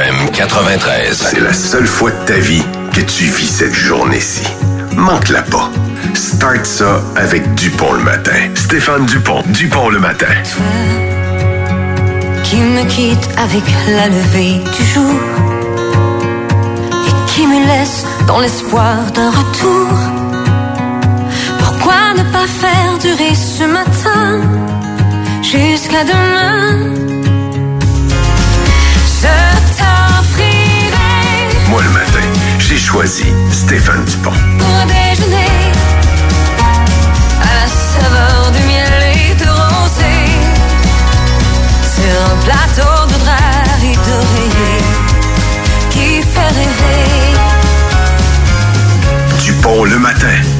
FM 93. C'est la seule fois de ta vie que tu vis cette journée-ci. Manque-la pas. Start ça avec Dupont le matin. Stéphane Dupont, Dupont le matin. qui me quitte avec la levée du jour et qui me laisse dans l'espoir d'un retour? Pourquoi ne pas faire durer ce matin jusqu'à demain? Je t'offrirai Moi le matin, j'ai choisi Stéphane Dupont. pour déjeuner à la saveur du miel et de rosée sur un plateau de drap et d'oreiller qui fait rêver. Dupont le matin.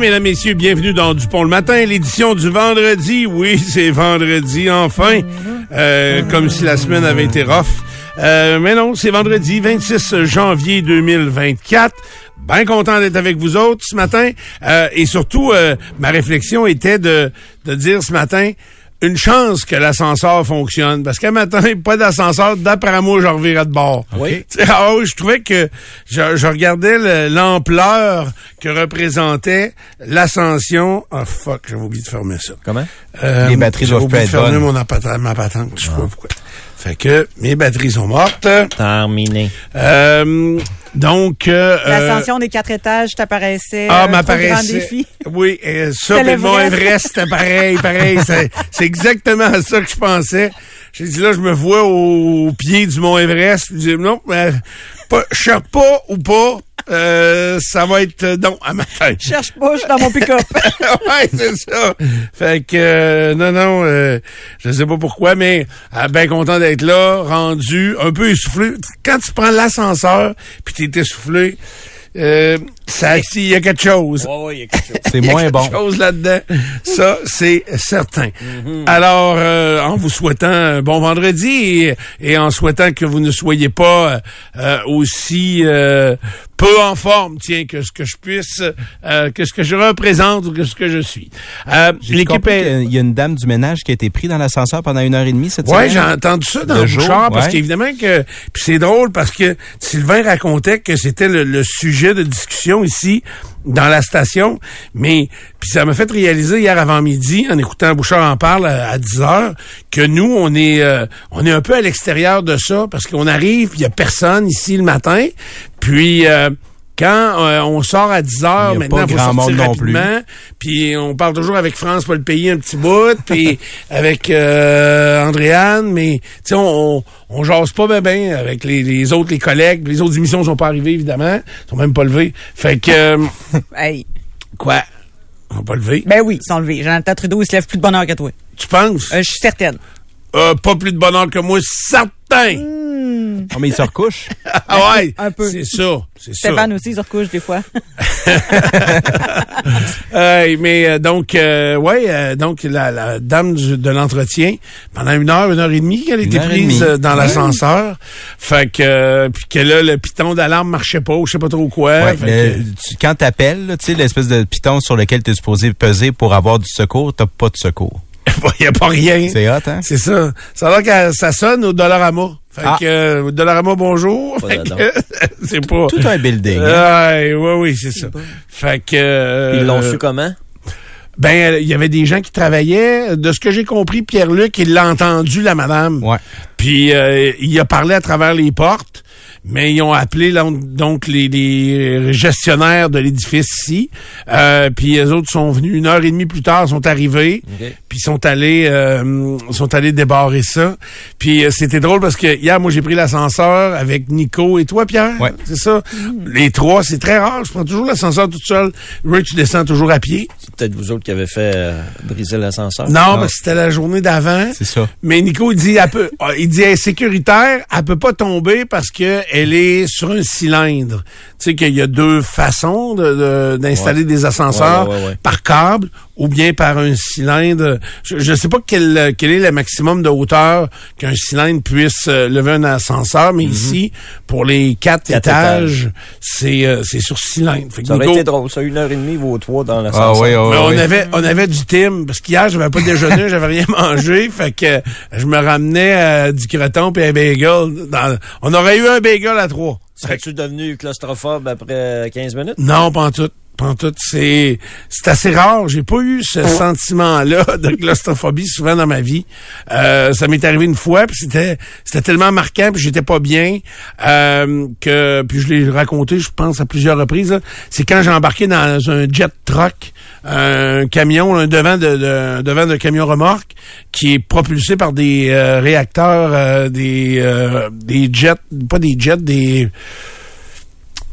Mesdames, messieurs. Bienvenue dans Dupont le matin, l'édition du vendredi. Oui, c'est vendredi, enfin. Euh, comme si la semaine avait été rough. Euh, mais non, c'est vendredi, 26 janvier 2024. Bien content d'être avec vous autres ce matin. Euh, et surtout, euh, ma réflexion était de, de dire ce matin, une chance que l'ascenseur fonctionne. Parce qu'un matin, pas d'ascenseur, d'après moi, je revirais de bord. Oui. Tu sais, Ah je trouvais que je, je regardais le- l'ampleur que représentait l'ascension. Ah fuck, j'avais oublié de fermer ça. Comment? Euh, Les batteries doivent oublié pas de être fermer bonnes. mon appata- ma patente, je sais pas pourquoi. Fait que mes batteries sont mortes. Terminé. Euh, donc... euh, L'ascension des quatre étages t'apparaissait ah, grand m'apparaissait. défi. Oui, euh, ça, le Mont. Everest, c'était pareil, pareil. C'est- exactement à ça que je pensais. J'ai dit là, je me vois au, au pied du Mont Everest. J'ai dit non, mais pas, je sais pas ou pas. euh, ça va être euh, non à ma tête. Cherche pas, je suis dans mon pick-up. ouais, c'est ça. Fait que euh, non, non, euh, je sais pas pourquoi, mais euh, ben content d'être là, rendu, un peu essoufflé. Quand tu prends l'ascenseur, puis t'es essoufflé, euh, ça, il y a quelque chose. C'est Il y a moins quelque bon. chose là-dedans. Ça, c'est certain. Alors, euh, en vous souhaitant un bon vendredi et, et en souhaitant que vous ne soyez pas euh, aussi euh, peu en forme, tiens, que ce que je puisse, euh, que ce que je représente ou que ce que je suis. Euh, L'équipe est... qu'il y a une dame du ménage qui a été prise dans l'ascenseur pendant une heure et demie cette Ouais, semaine. j'ai entendu ça dans Le le jour, Bouchard, parce ouais. qu'évidemment que... Puis c'est drôle parce que Sylvain racontait que c'était le, le sujet de discussion ici dans la station, mais puis ça m'a fait réaliser hier avant midi, en écoutant Bouchard en parle à, à 10 heures, que nous, on est euh, on est un peu à l'extérieur de ça, parce qu'on arrive, il y a personne ici le matin, puis... euh, quand euh, on sort à 10 heures, Il maintenant, pas il faut sortir monde non plus. rapidement. Puis on parle toujours avec France, pas le payer un petit bout, puis avec euh, Andréane, mais tu sais, on, on, on jase pas bien ben avec les, les autres, les collègues. Les autres émissions sont pas arrivées, évidemment. Ils sont même pas levées. Fait que, euh, hey. quoi? On va pas lever? Ben oui, ils sont levés. Jonathan Trudeau, il se lève plus de bonne heure que toi. Tu penses? Euh, je suis certaine. Euh, pas plus de bonheur que moi, certain! Oh, mais il se recouche. Ah ouais, Un peu. c'est ça, c'est ça. Stéphane aussi, il se recouche des fois. Euh, mais euh, donc, euh, ouais, euh, donc la, la dame du- de l'entretien, pendant une heure, une heure et demie qu'elle était prise euh, dans l'ascenseur. Fait que, euh, puis que là, le piton d'alarme marchait pas, ou je sais pas trop quoi. Ouais, Fait le- tu- quand t'appelles, là, tu sais, l'espèce de piton sur lequel tu es supposé peser pour avoir du secours, t'as pas de secours. Il y a pas rien. C'est hot, hein? C'est ça. Ça a l'air que ça sonne au Dollarama. Fait Ah. que, euh, Dollarama, bonjour. Fait Voilà que, c'est pas... Tout un building. Ouais, oui, oui, c'est ça. Fait que... euh, Ils l'ont su comment? Ben, euh, il y avait des gens qui travaillaient. De ce que j'ai compris, Pierre-Luc, il l'a entendu, la madame. Ouais. Puis euh, il a parlé à travers les portes, mais ils ont appelé là, donc les, les gestionnaires de l'édifice ici. Euh, puis les autres sont venus une heure et demie plus tard, sont arrivés, puis sont allés euh, sont allés débarrer ça. Puis euh, c'était drôle parce que hier, moi j'ai pris l'ascenseur avec Nico et toi, Pierre. Ouais. C'est ça? Les trois, c'est très rare. Je prends toujours l'ascenseur tout seul. Ray, tu descends toujours à pied. C'est peut-être vous autres qui avez fait euh, briser l'ascenseur. Non, que c'était la journée d'avant. C'est ça. Mais Nico, il dit, elle peut, il dit, elle est sécuritaire, elle peut pas tomber parce que elle est sur un cylindre. Tu sais qu'il y a deux façons de- de- d'installer des ascenseurs Ouais, ouais, ouais, ouais. par câble ou bien par un cylindre. Je, je sais pas quel, quel est le maximum de hauteur qu'un cylindre puisse euh, lever un ascenseur, mais ici, pour les quatre, Mhm. Quatre étages, c'est euh, c'est sur cylindre. Fait que Ça aurait Nico- été drôle, ça, une heure et demie, vos trois dans Ah l'ascenseur. oui, oh, mais on oui. avait on avait du Tim parce qu'hier j'avais pas déjeuné, j'avais rien mangé, fait que je me ramenais euh, du croton puis un bagel. Dans- on aurait eu un bagel à trois. Serais-tu devenu claustrophobe après 15 minutes? Non, pas en tout. C'est c'est assez rare. J'ai pas eu ce sentiment-là de claustrophobie souvent dans ma vie. Euh, ça m'est arrivé une fois, puis c'était c'était tellement marquant, puis j'étais pas bien euh, que puis je l'ai raconté, je pense à plusieurs reprises. C'est quand j'ai embarqué dans un jet truck, un camion, un devant de, de devant d'un camion remorque qui est propulsé par des euh, réacteurs, euh, des euh, des jets, pas des jets, des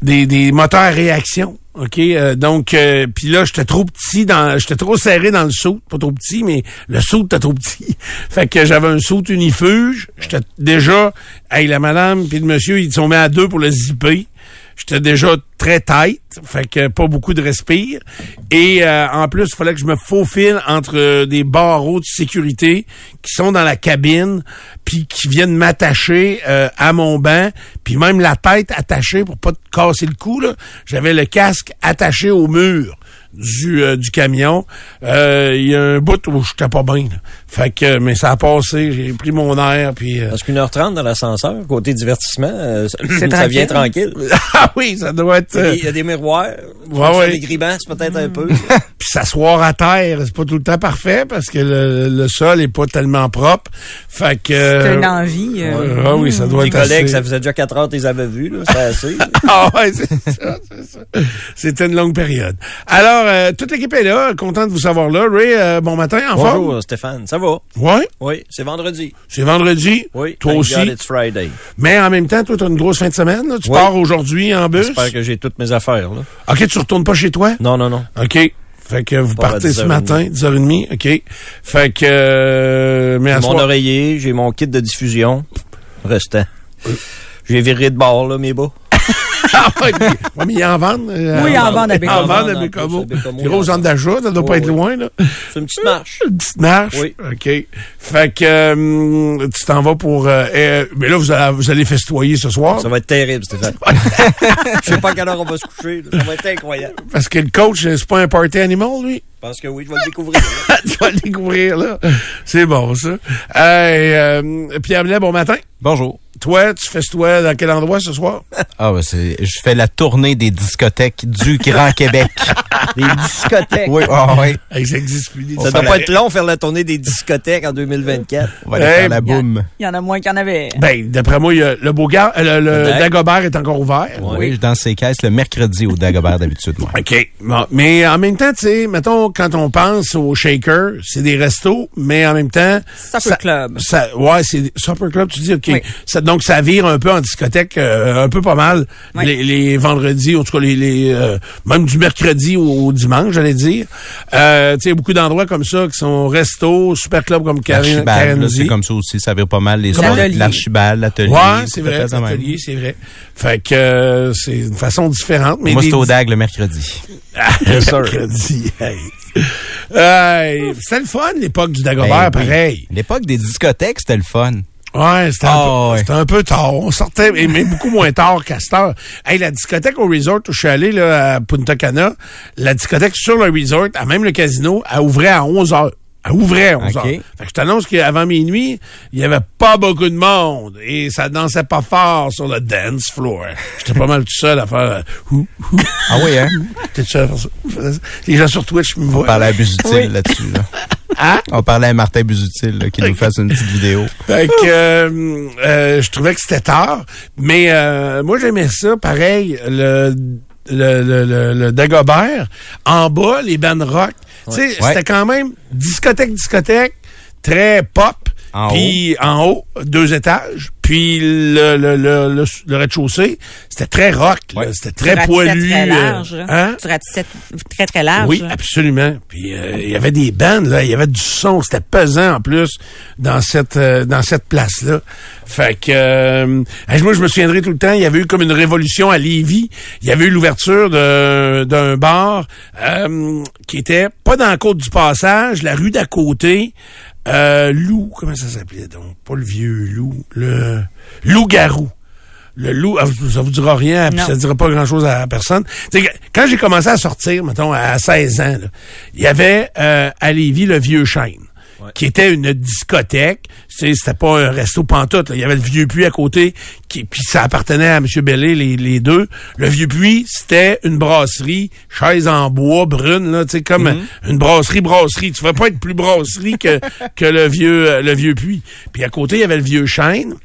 des, des moteurs réaction. OK, euh, donc euh, puis là j'étais trop petit dans j'étais trop serré dans le saut, pas trop petit mais le saut était trop petit. fait que j'avais un saut unifuge, j'étais déjà hey la madame puis le monsieur ils sont mis à deux pour le zipper. J'étais déjà très tight, fait que pas beaucoup de respire. Et euh, en plus, il fallait que je me faufile entre des barreaux de sécurité qui sont dans la cabine, puis qui viennent m'attacher euh, à mon banc, puis même la tête attachée pour pas te casser le cou. J'avais le casque attaché au mur du, euh, du camion. Euh, Il y a un bout où j'étais pas bien. Fait que, mais ça a passé, j'ai pris mon air, puis... euh, Parce qu'une heure trente dans l'ascenseur, côté divertissement, euh, ça, ça tranquille. vient tranquille. ah oui, ça doit être... Il y a euh, des- il y a des miroirs. Ouais, ouais. Des grimaces, peut-être un peu. Puis s'asseoir à terre, c'est pas tout le temps parfait parce que le, le sol est pas tellement propre. Fait que... C'est une envie. euh, Ouais, ah oui, ça doit Les être collègues, assez... ça faisait déjà quatre heures qu'ils les avaient vus. là, C'était assez. Ah ouais, c'est ça, c'est ça. C'était une longue période. Alors, euh, toute l'équipe est là, content de vous savoir là. Ray, euh, bon matin, en forme? Bonjour, Stéphane. Ça va? Ouais, Oui, c'est vendredi. c'est vendredi. Oui. Toi thank aussi. God it's Friday. Mais en même temps, toi, t'as une grosse fin de semaine. là. Tu Oui. pars aujourd'hui en bus. J'espère que j'ai toutes mes affaires, là. OK, tu retournes pas chez toi? Non, non, non. OK. Fait que vous partez ce 10h30. matin, 10h30. OK. Fait que... euh, mais à J'ai mon soir- oreiller, j'ai mon kit de diffusion. Restant. J'ai viré de bord, là, mes bas. Ah, ouais, ouais, mais en vendent. euh, Oui, il en vendent à en Bécomo. vendent à En Bécomo. à gros il en d'achat, ça doit pas être oui. loin, là. C'est une petite marche. Une petite marche? Oui. OK. Fait que euh, tu t'en vas pour... euh, euh, mais là, vous allez, vous allez festoyer ce soir. Ça va être terrible, Stéphane. Je sais pas à quelle heure on va se coucher. Ça va être incroyable. Parce que le coach, c'est pas un party animal, lui? Je pense que oui, je vais le découvrir. là. tu vas le découvrir, là. C'est bon, ça. Hey, euh, Pierre Blais, bon matin. Bonjour. Toi, tu festoies dans quel endroit ce soir? Ah, ben, c'est, je fais la tournée des discothèques du Grand Québec. Des discothèques? oui, ah, oui. Hey, ça existe plus. des Ça doit pas être long faire la tournée des discothèques en 2024. On va aller Hey, faire la Il y, a- boum. il y en a moins qu'il y en avait. Ben, d'après moi, il y a le Beaugard, euh, le, le Le Dag. Dagobert est encore ouvert. Ouais. Oui, je danse ses caisses le mercredi au Dagobert d'habitude, moi. OK. Bon, mais en même temps, tu sais, mettons, quand on pense aux shakers, c'est des restos, mais en même temps... Supper ça- Club. Ça, ouais, c'est Supper Club, tu dis, OK. Oui. Ça, donc, ça vire un peu en discothèque, euh, un peu pas mal, Oui. les, les vendredis, en tout cas, les, les, euh, même du mercredi au, au dimanche, j'allais dire. Euh, tu sais, beaucoup d'endroits comme ça qui sont restos, Super Club comme Karen, c'est comme ça aussi. Ça vire pas mal les. L'archibald, l'atelier. Ouais, c'est de vrai, l'atelier, c'est vrai. Fait que euh, c'est une façon différente. Mais Moi, c'est au DAG le mercredi. Yes, sir. mercredi, hey. C'était le fun, l'époque du Dagobert, Ben pareil. L'époque des discothèques, c'était le fun. Ouais, c'était un, Ah, peu- ouais. c'était un peu tard. On sortait, mais, mais beaucoup moins tard qu'à cette heure. Hey, la discothèque au resort où je suis allé, là, à Punta Cana, la discothèque sur le resort, à même le casino, elle ouvrait à 11 heures. Elle ouvrait à 11 OK. heures. Fait que je t'annonce qu'avant minuit, il y avait pas beaucoup de monde et ça dansait pas fort sur le dance floor. J'étais pas mal tout seul à faire ouh, ouh. Ah oui, hein? T'es tout seul à faire ça? Les gens sur Twitch me On voient. parlait à Busutil Oui. là-dessus. Là. Hein? On parlait à Martin Busutil là, qui nous fasse une petite vidéo. Fait que euh, euh, je trouvais que c'était tard, mais euh, moi j'aimais ça, pareil, le le, le, le, le Dagobert, en bas, les bandes rock. Tu sais, Ouais. c'était quand même discothèque, discothèque, très pop. Puis en haut, deux étages. Puis le, le, le, le, le rez-de-chaussée, c'était très rock. Ouais. C'était très Tu poilu. très euh, large. hein? Tu ratissais très, très large. Oui, absolument. Puis euh, il y avait des bandes là, il y avait du son, c'était pesant en plus dans cette euh, dans cette place là. Fait que euh, moi je me souviendrai tout le temps, il y avait eu comme une révolution à Lévis. Il y avait eu l'ouverture de- d'un bar euh, qui était pas dans la côte du passage, la rue d'à côté. Euh, loup, comment ça s'appelait donc? Pas le vieux loup, le loup-garou. Le loup, ah, ça vous dira rien, puis ça ne dira pas grand-chose à personne. Quand j'ai commencé à sortir, mettons, à 16 ans, il y avait euh, à Lévis le Vieux Chêne, qui était une discothèque. C'était pas un resto pantoute. là. Il y avait le Vieux Puits à côté, qui, puis ça appartenait à M. Bellé, les, les deux. Le Vieux Puits, c'était une brasserie, chaise en bois, brune, là, tu sais, comme une brasserie-brasserie. Tu ne pas être plus brasserie que, que le vieux euh, le Vieux Puits. Puis à côté, il y avait le Vieux Chêne.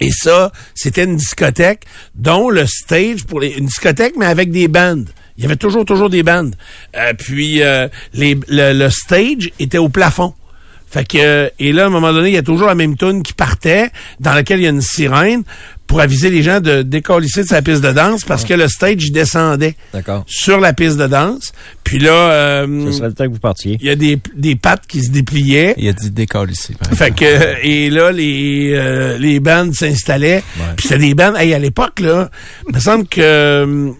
Et ça, c'était une discothèque dont le stage pour les, une discothèque mais avec des bandes. Il y avait toujours toujours des bandes. Euh, puis euh, les, le, le stage était au plafond. Fait que euh, et là à un moment donné, il y a toujours la même tune qui partait dans laquelle il y a une sirène pour aviser les gens de décoller de sa piste de danse parce que le stage descendait sur la piste de danse. Puis là euh, Ce serait le temps que vous partiez. il y a des des pattes qui se dépliaient. Il a dit par Fait que et là les euh, les bandes s'installaient. Puis c'était des bandes hey, à l'époque là, il me semble que euh,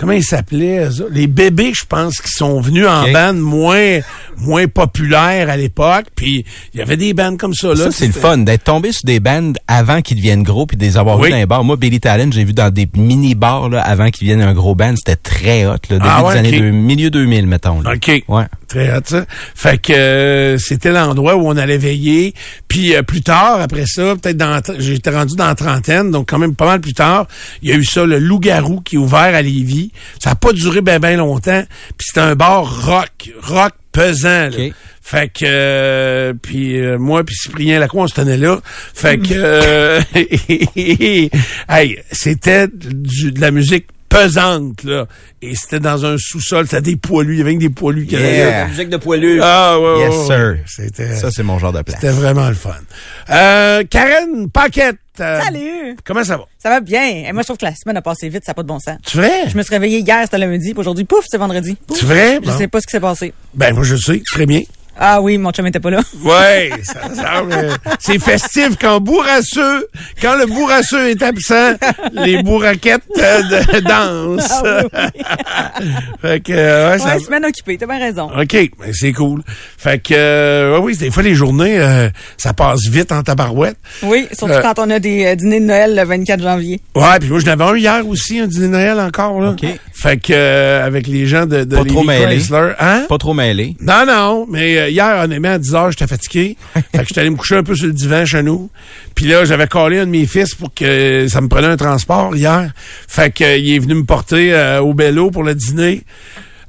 comment ils s'appelaient les bébés je pense qui sont venus en Ok. bande moins moins populaires à l'époque puis il y avait des bandes comme ça là Ça, c'est le fun d'être tombé sur des bands avant qu'ils deviennent gros puis de les avoir Oui. vus dans les bars. Moi, Billy Talent, j'ai vu dans des mini-bars là, avant qu'ils deviennent un gros band. C'était très hot, là, début Ah ouais, des années deux- milieu 2000, mettons. Là. OK. Ouais. Très hot, ça. Fait que euh, c'était l'endroit où on allait veiller. Puis euh, plus tard, après ça, peut-être dans... J'étais rendu dans la trentaine, donc quand même pas mal plus tard, il y a eu ça, le Loup-Garou, qui est ouvert à Lévis. Ça a pas duré ben ben longtemps. Puis c'était un bar rock, rock pesant. là. Fait que... euh, puis euh, moi puis Cyprien Lacroix, on se tenait là. Fait que... euh, hey, c'était du- de la musique pesante, là. Et c'était dans un sous-sol, c'était des poilus. Il y avait que des poilus qui. Yeah. musique de poilu. Ah, ouais, Yes, sir. C'était, Ça, c'est mon genre de place. c'était vraiment le fun. Euh, Karen Paquette. euh, Salut! Comment ça va? Ça va bien. Et moi, je trouve que la semaine a passé vite, ça n'a pas de bon sens. Tu vrai? Je me suis réveillé hier, c'était lundi, puis aujourd'hui, pouf, c'est vendredi. Pouf. Tu vrai? Je Bon. sais pas ce qui s'est passé. Ben, moi, je sais. Très bien. Ah oui, mon chum était pas là. Ouais, ça semble, euh, c'est festif quand bourrasseux, quand le bourrasseux est absent, les bourraquettes euh, de, dansent. Ah fait que, euh, ouais, ça- Ouais, semaine occupée, t'as bien raison. OK, ben c'est cool. Fait que, euh, ouais, oui, des fois, les journées, euh, ça passe vite en tabarouette. Oui, surtout Euh, quand on a des euh, dîners de Noël le 24 janvier. Ouais, puis moi, j'en avais un hier aussi, un dîner de Noël encore, là. OK. Fait que, euh, avec les gens de, de Pas trop mêlé. Chrysler. Hein? Pas trop mêlé. Non, non, mais euh, hier, honnêtement, à 10 heures, j'étais fatigué. fait que j'étais allé me coucher un peu sur le divan chez nous. Puis là, j'avais collé un de mes fils pour que ça me prenait un transport hier. Fait que, euh, il est venu me porter euh, au Bello pour le dîner.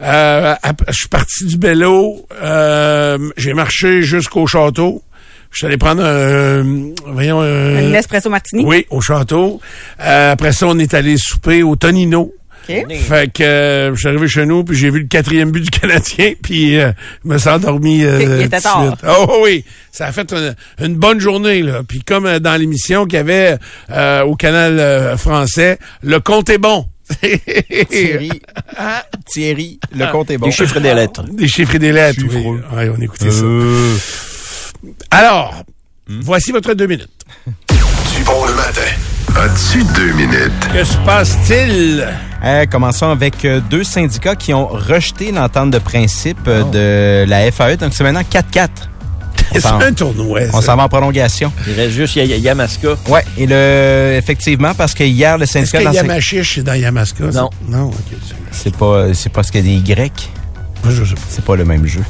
Euh, je suis parti du Bello. euh, J'ai marché jusqu'au château. Je suis allé prendre un... Voyons... un- Un espresso martini. oui, au château. Euh, après ça, on est allé souper au Tonino. OK. Fait que euh, je suis arrivé chez nous, puis j'ai vu le quatrième but du Canadien, puis euh, je me suis endormi. euh, Il était tout de tard. suite. Oh oui, ça a fait une, une bonne journée. là. Puis comme euh, dans l'émission qu'il y avait euh, au canal euh, français, le compte est bon. Thierry, Thierry, le compte est bon. Les chiffres et des lettres. Des chiffres et des lettres. Oui. Ouais, on écoutait ça. Euh, Alors, voici votre deux minutes. Dupont le matin. As-tu deux minutes? Que se passe-t-il? Euh, commençons avec euh, deux syndicats qui ont rejeté l'entente de principe euh, de la FAE. Donc, c'est maintenant 4-4. On C'est un tournoi. On s'en va en prolongation. Il reste juste Ya- Ya- Yamaska. Ouais, et le effectivement parce que hier le Est-ce syndicat que d'enseignants- Yamachiche c'est dans Yamaska? Non. Non, ok. c'est- c'est pas c'est pas ce qu'il y a des Grecs. C'est pas le même jeu.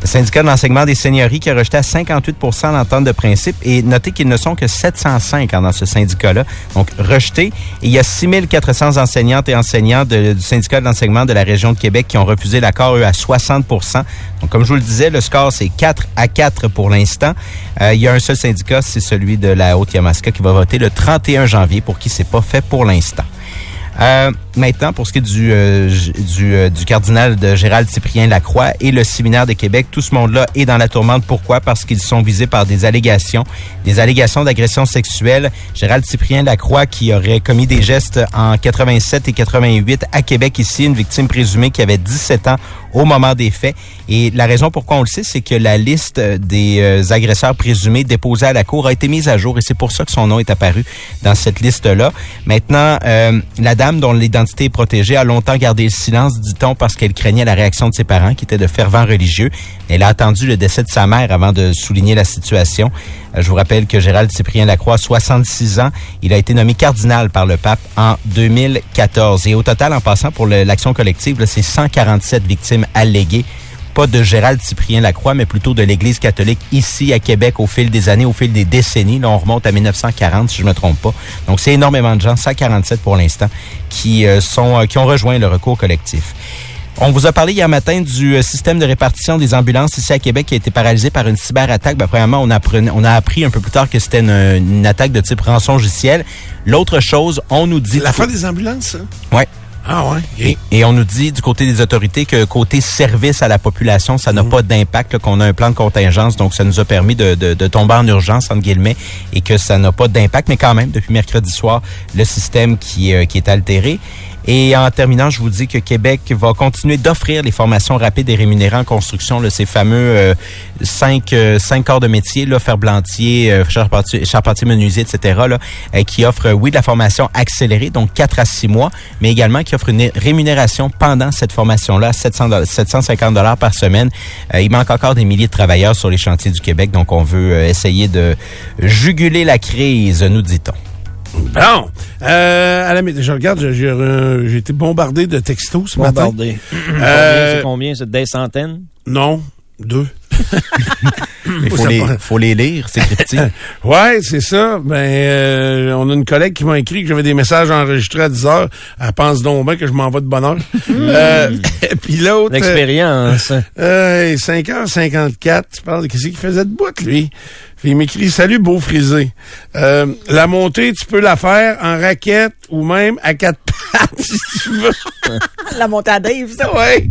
Le syndicat de l'enseignement des seigneuries qui a rejeté à 58 l'entente de principe et notez qu'ils ne sont que 705 dans ce syndicat-là. Donc, rejeté. Et il y a 6400 enseignantes et enseignants du syndicat de l'enseignement de la région de Québec qui ont refusé l'accord, eux, à 60 Donc, comme je vous le disais, le score, c'est 4 à 4 pour l'instant. Euh, il y a un seul syndicat, c'est celui de la Haute-Yamaska qui va voter le 31 janvier pour qui c'est pas fait pour l'instant. Euh, maintenant, pour ce qui est du, euh, euh, du cardinal de Gérald Cyprien Lacroix et le séminaire de Québec, tout ce monde-là est dans la tourmente. Pourquoi? Parce qu'ils sont visés par des allégations, des allégations d'agression sexuelle. Gérald Cyprien Lacroix qui aurait commis des gestes en 87 et 88 à Québec ici, une victime présumée qui avait 17 ans au moment des faits. Et la raison pourquoi on le sait, c'est que la liste des euh, agresseurs présumés déposés à la cour a été mise à jour et c'est pour ça que son nom est apparu dans cette liste-là. Maintenant, euh, la dame dont l'identité est protégée a longtemps gardé le silence, dit-on, parce qu'elle craignait la réaction de ses parents, qui étaient de fervents religieux. Elle a attendu le décès de sa mère avant de souligner la situation. Je vous rappelle que Gérald Cyprien Lacroix, 66 ans, il a été nommé cardinal par le pape en 2014. Et au total, en passant pour l'action collective, c'est 147 victimes alléguées pas de Gérald Cyprien Lacroix, mais plutôt de l'Église catholique ici à Québec au fil des années, au fil des décennies. Là, on remonte à 1940, si je me trompe pas. Donc, c'est énormément de gens, 147 pour l'instant, qui euh, sont euh, qui ont rejoint le recours collectif. On vous a parlé hier matin du euh, système de répartition des ambulances ici à Québec qui a été paralysé par une cyberattaque. Ben, premièrement, on, apprenait- on a appris un peu plus tard que c'était une, une attaque de type rançongiciel. L'autre chose, on nous dit... La fin des ambulances, ça? Ouais. Ah ouais? Et, et on nous dit du côté des autorités que côté service à la population, ça n'a pas d'impact, là, qu'on a un plan de contingence, donc ça nous a permis de, de, de tomber en urgence, entre guillemets, et que ça n'a pas d'impact, mais quand même, depuis mercredi soir, le système qui, euh, qui est altéré. Et en terminant, je vous dis que Québec va continuer d'offrir les formations rapides et rémunérées en construction, là, ces fameux euh, cinq, euh, cinq corps de métier, là, ferblantier, euh, charpentier, charpentier menuisier, etc., euh, qui offrent, oui, de la formation accélérée, donc 4 à 6 mois, mais également qui offrent une rémunération pendant cette formation-là, 700 dollars- 750 dollars par semaine. Il manque encore des milliers de travailleurs sur les chantiers du Québec, donc on veut essayer de juguler la crise, nous dit-on. Bon. Euh, à la, je regarde, j'ai- j'ai euh, j'ai été bombardé de textos ce matin. Bombardé. Euh, C'est combien? C'est des centaines? Non, deux. Il faut, les, faut les lire, c'est cryptique. Ouais, c'est ça. Ben, euh, on a une collègue qui m'a écrit que j'avais des messages enregistrés à 10 heures. Elle pense donc bien que je m'envoie de bonne heure. euh, et puis l'autre... L'expérience. Euh, 5h54, tu parles de qu'est-ce qu'il faisait de bout, lui? Il m'écrit Salut, beau frisé. Euh, la montée, tu peux la faire en raquette ou même à quatre pattes, si tu veux. La montée à Dave, ça. Ouais.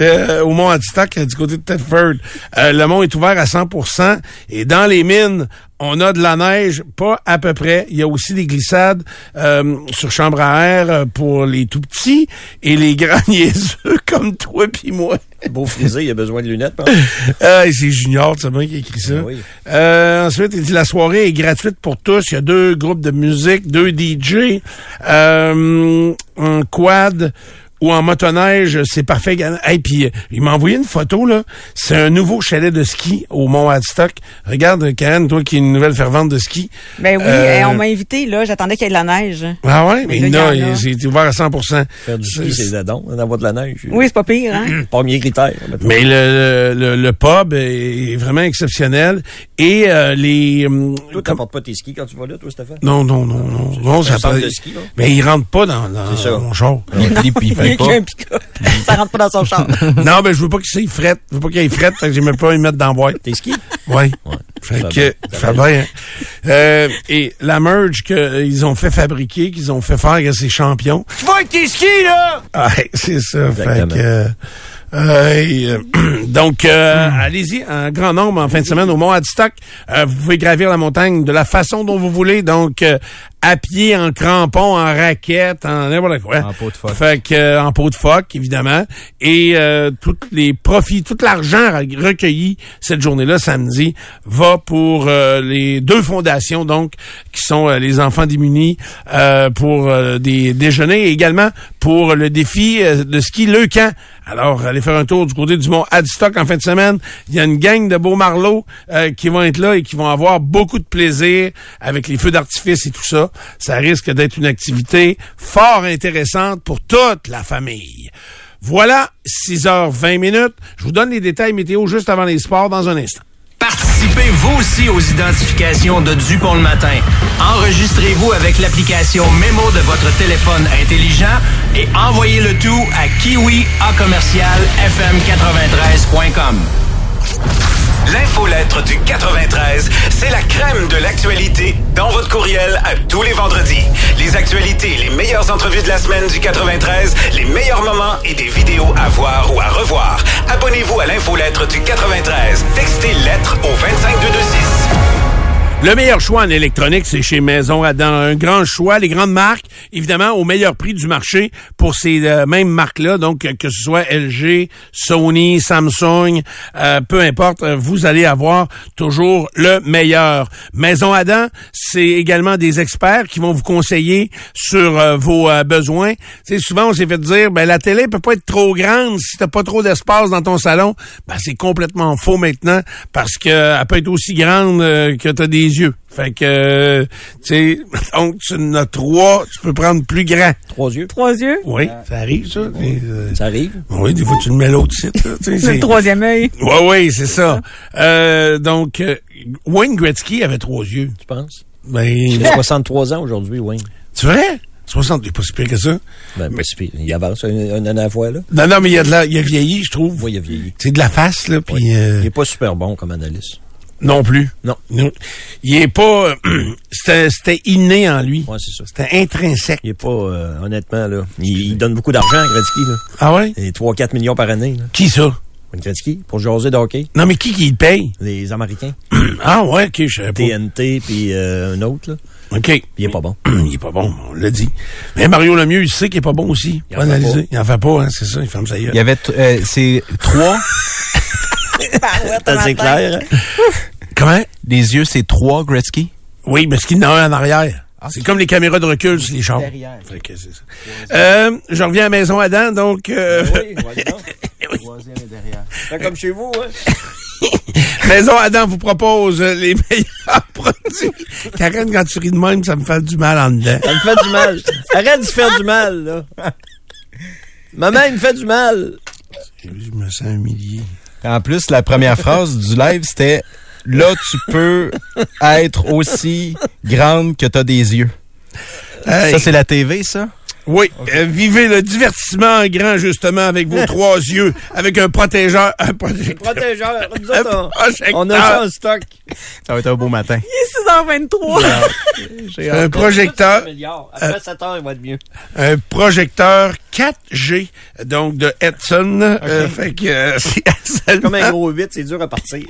Euh, au mont Antistoc, du côté de Thetford. Euh, le mont est ouvert à 100% et dans les mines, on a de la neige, pas à peu près. Il y a aussi des glissades euh, sur chambre à air euh, pour les tout petits et les grands niaiseux comme toi puis moi. Beau frisé, il a besoin de lunettes. Euh, c'est Junior, c'est moi qui écrit ça. Ah oui. Euh, ensuite, il dit la soirée est gratuite pour tous. Il y a deux groupes de musique, deux DJ, euh, un quad ou en motoneige, c'est parfait. également. Hey, puis il m'a envoyé une photo là. C'est un nouveau chalet de ski au Mont Adstock. Regarde, Karen, toi qui es une nouvelle fervente de ski. Ben oui, Euh, on m'a invité, là. J'attendais qu'il y ait de la neige. Ah ouais, mais Mais non, c'est ouvert à 100% Faire du ski, c'est dadon. On avoir de la neige. Oui, c'est pas pire, hein? Premier critère. Mais le, le, le pub est vraiment exceptionnel et euh, les hum, Toi, comme- t'apportes pas tes skis quand tu vas là, toi, Stéphane? Non, non, non, non. non ça ski, là. Mais ils rentrent pas dans, dans C'est ça. mon char. Qu'un pick-up. Ça rentre pas dans son char. non, mais je veux pas qu'il s'y frette. Je veux pas qu'il y frette, fait que j'aime pas y mettre dans la boîte. T'es ski? Oui. Ouais. Fait Ça que, va. ça va bien. Euh, et la merge qu'ils ont fait fabriquer, qu'ils ont fait faire à ces champions. Tu vas avec tes skis, là! Ouais, c'est ça. Fait que, euh, euh, et, euh, donc, euh, allez-y, un grand nombre en fin de semaine au Mont Adstock. Euh, vous pouvez gravir la montagne de la façon dont vous voulez. Donc, euh, à pied, en crampon, en raquette, en n'importe quoi. En peau de phoque. Fait que, euh, en peau de phoque, évidemment. Et euh, tous les profits, tout l'argent re- recueilli cette journée-là, samedi, va pour euh, les deux fondations, donc, qui sont euh, les enfants démunis, euh, pour euh, des déjeuners et également pour le défi de ski Le Camp. Alors, allez faire un tour du côté du mont Adstock en fin de semaine. Il y a une gang de beaux marlots euh, qui vont être là et qui vont avoir beaucoup de plaisir avec les feux d'artifice et tout ça. Ça risque d'être une activité fort intéressante pour toute la famille. Voilà, 6h20 minutes. Je vous donne les détails météo juste avant les sports dans un instant. Participez vous aussi aux identifications de Dupont le matin. Enregistrez-vous avec l'application Mémo de votre téléphone intelligent et envoyez le tout à kiwi à commercial fm93.com. L'infolettre du 93, c'est la crème de l'actualité dans votre courriel à tous les vendredis. Les actualités, les meilleures entrevues de la semaine du 93, les meilleurs moments et des vidéos à voir ou à revoir. Abonnez-vous à l'infolettre du 93. Textez lettre au 25226. Le meilleur choix en électronique, c'est chez Maison Adam. Un grand choix, les grandes marques, évidemment, au meilleur prix du marché pour ces euh, mêmes marques-là. Donc, euh, que ce soit LG, Sony, Samsung, euh, peu importe, vous allez avoir toujours le meilleur. Maison Adam, c'est également des experts qui vont vous conseiller sur vos besoins. Souvent, on s'est fait dire, ben, la télé peut pas être trop grande si t'as pas trop d'espace dans ton salon. Ben, c'est complètement faux maintenant parce que elle peut être aussi grande que t'as des yeux. Fait que, euh, tu sais, donc, tu en as trois, tu peux prendre plus grand. Trois yeux. Trois yeux? Oui, ça arrive, ça. Euh, Ça arrive. oui, des fois, tu le mets l'autre site. Le troisième œil. Oui, oui, c'est ça. Euh, donc, euh, Wayne Gretzky avait trois yeux. Tu penses? Ben, Il a 63 ans aujourd'hui, Wayne. c'est vrai? 60, il est pas si pire que ça. Ben, pas si pire. Il avance un, un an à la fois, là. Non, non, mais il y a de la, il a vieilli, je trouve. Moi, il a vieilli. C'est de la face, là, puis euh, Il est pas super bon comme analyste. Non plus. Non. Il est pas... euh, c'était c'était inné en lui. Ouais, c'est ça. C'était intrinsèque. Il est pas, euh, honnêtement, là. Il, il donne beaucoup d'argent à Gretzky, là. Ah ouais? Et 3-4 millions par année, là. Qui ça? Gretzky, pour jaser de hockey. Non, mais qui qui le paye? Les Américains. Ah ouais, ok, je savais pas. TNT, puis euh, un autre, là. OK. Il est pas bon. il est pas bon, on l'a dit. Mais Mario Lemieux, il sait qu'il est pas bon aussi. Il en fait analyser. pas. Il en fait pas, hein, c'est ça, il ferme sa gueule. Il y avait, t- euh, c'est trois. C'est clair. hein? Comment? Les yeux, c'est trois Gretzky? Oui, parce qu'il y en a un en arrière. c'est comme les caméras de recul sur les chars. Ça. Euh, je reviens à la maison Adam, donc euh, Oui, voyons donc. Troisième et derrière. Fait comme chez vous, hein. Maison Adam vous propose euh, les meilleurs produits. Karen, quand tu ris de même, ça me fait du mal en dedans. Ça me fait du mal. Arrête de se faire du mal, là. Maman, il me fait du mal. Je me sens humilié. En plus, la première phrase du live, c'était Là, tu peux être aussi grande que t'as des yeux. Hey. Ça, c'est la TV, ça? Oui, euh, vivez le divertissement en grand, justement, avec vos trois yeux, avec un protégeur, un protecteur. Protégeur. Nous Un autres, projecteur. on, on a ça en stock. Ça va être un beau matin. Il est 6h23. un projecteur, Après 7 heures, il va être mieux. un projecteur 4G, donc de Edson. Euh, fait que euh, c'est Comme un gros 8, c'est dur à partir.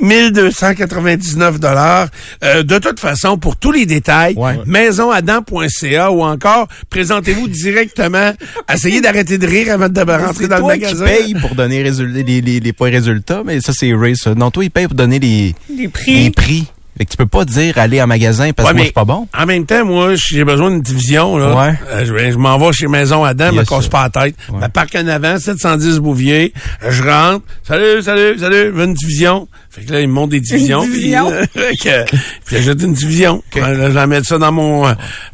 1299 dollars. Euh, de toute façon, pour tous les détails, Ouais. maisonadam.ca ou encore présentez-vous directement. Essayez d'arrêter de rire avant de rentrer dans le toi qui magasin. paye pour donner résul- les, les, les points résultats, mais ça, c'est Ray, ça. Non, toi, il paye pour donner les, Les les prix. Fait que tu peux pas dire aller en magasin parce Ouais, que moi, mais c'est pas bon. En même temps, moi, j'ai besoin d'une division. Là. Ouais. Euh, je je m'en vais chez Maison Adam, me Yes, casse sir. pas la tête. Ouais. Me parque en avant, 710 Bouvier. Euh, Je rentre. Salut, salut, salut. Je veux une division. Fait que là, ils me montent des divisions. puis, division? euh, fait que, puis j'achète une division. Euh, là, je la mets ça dans mon, euh,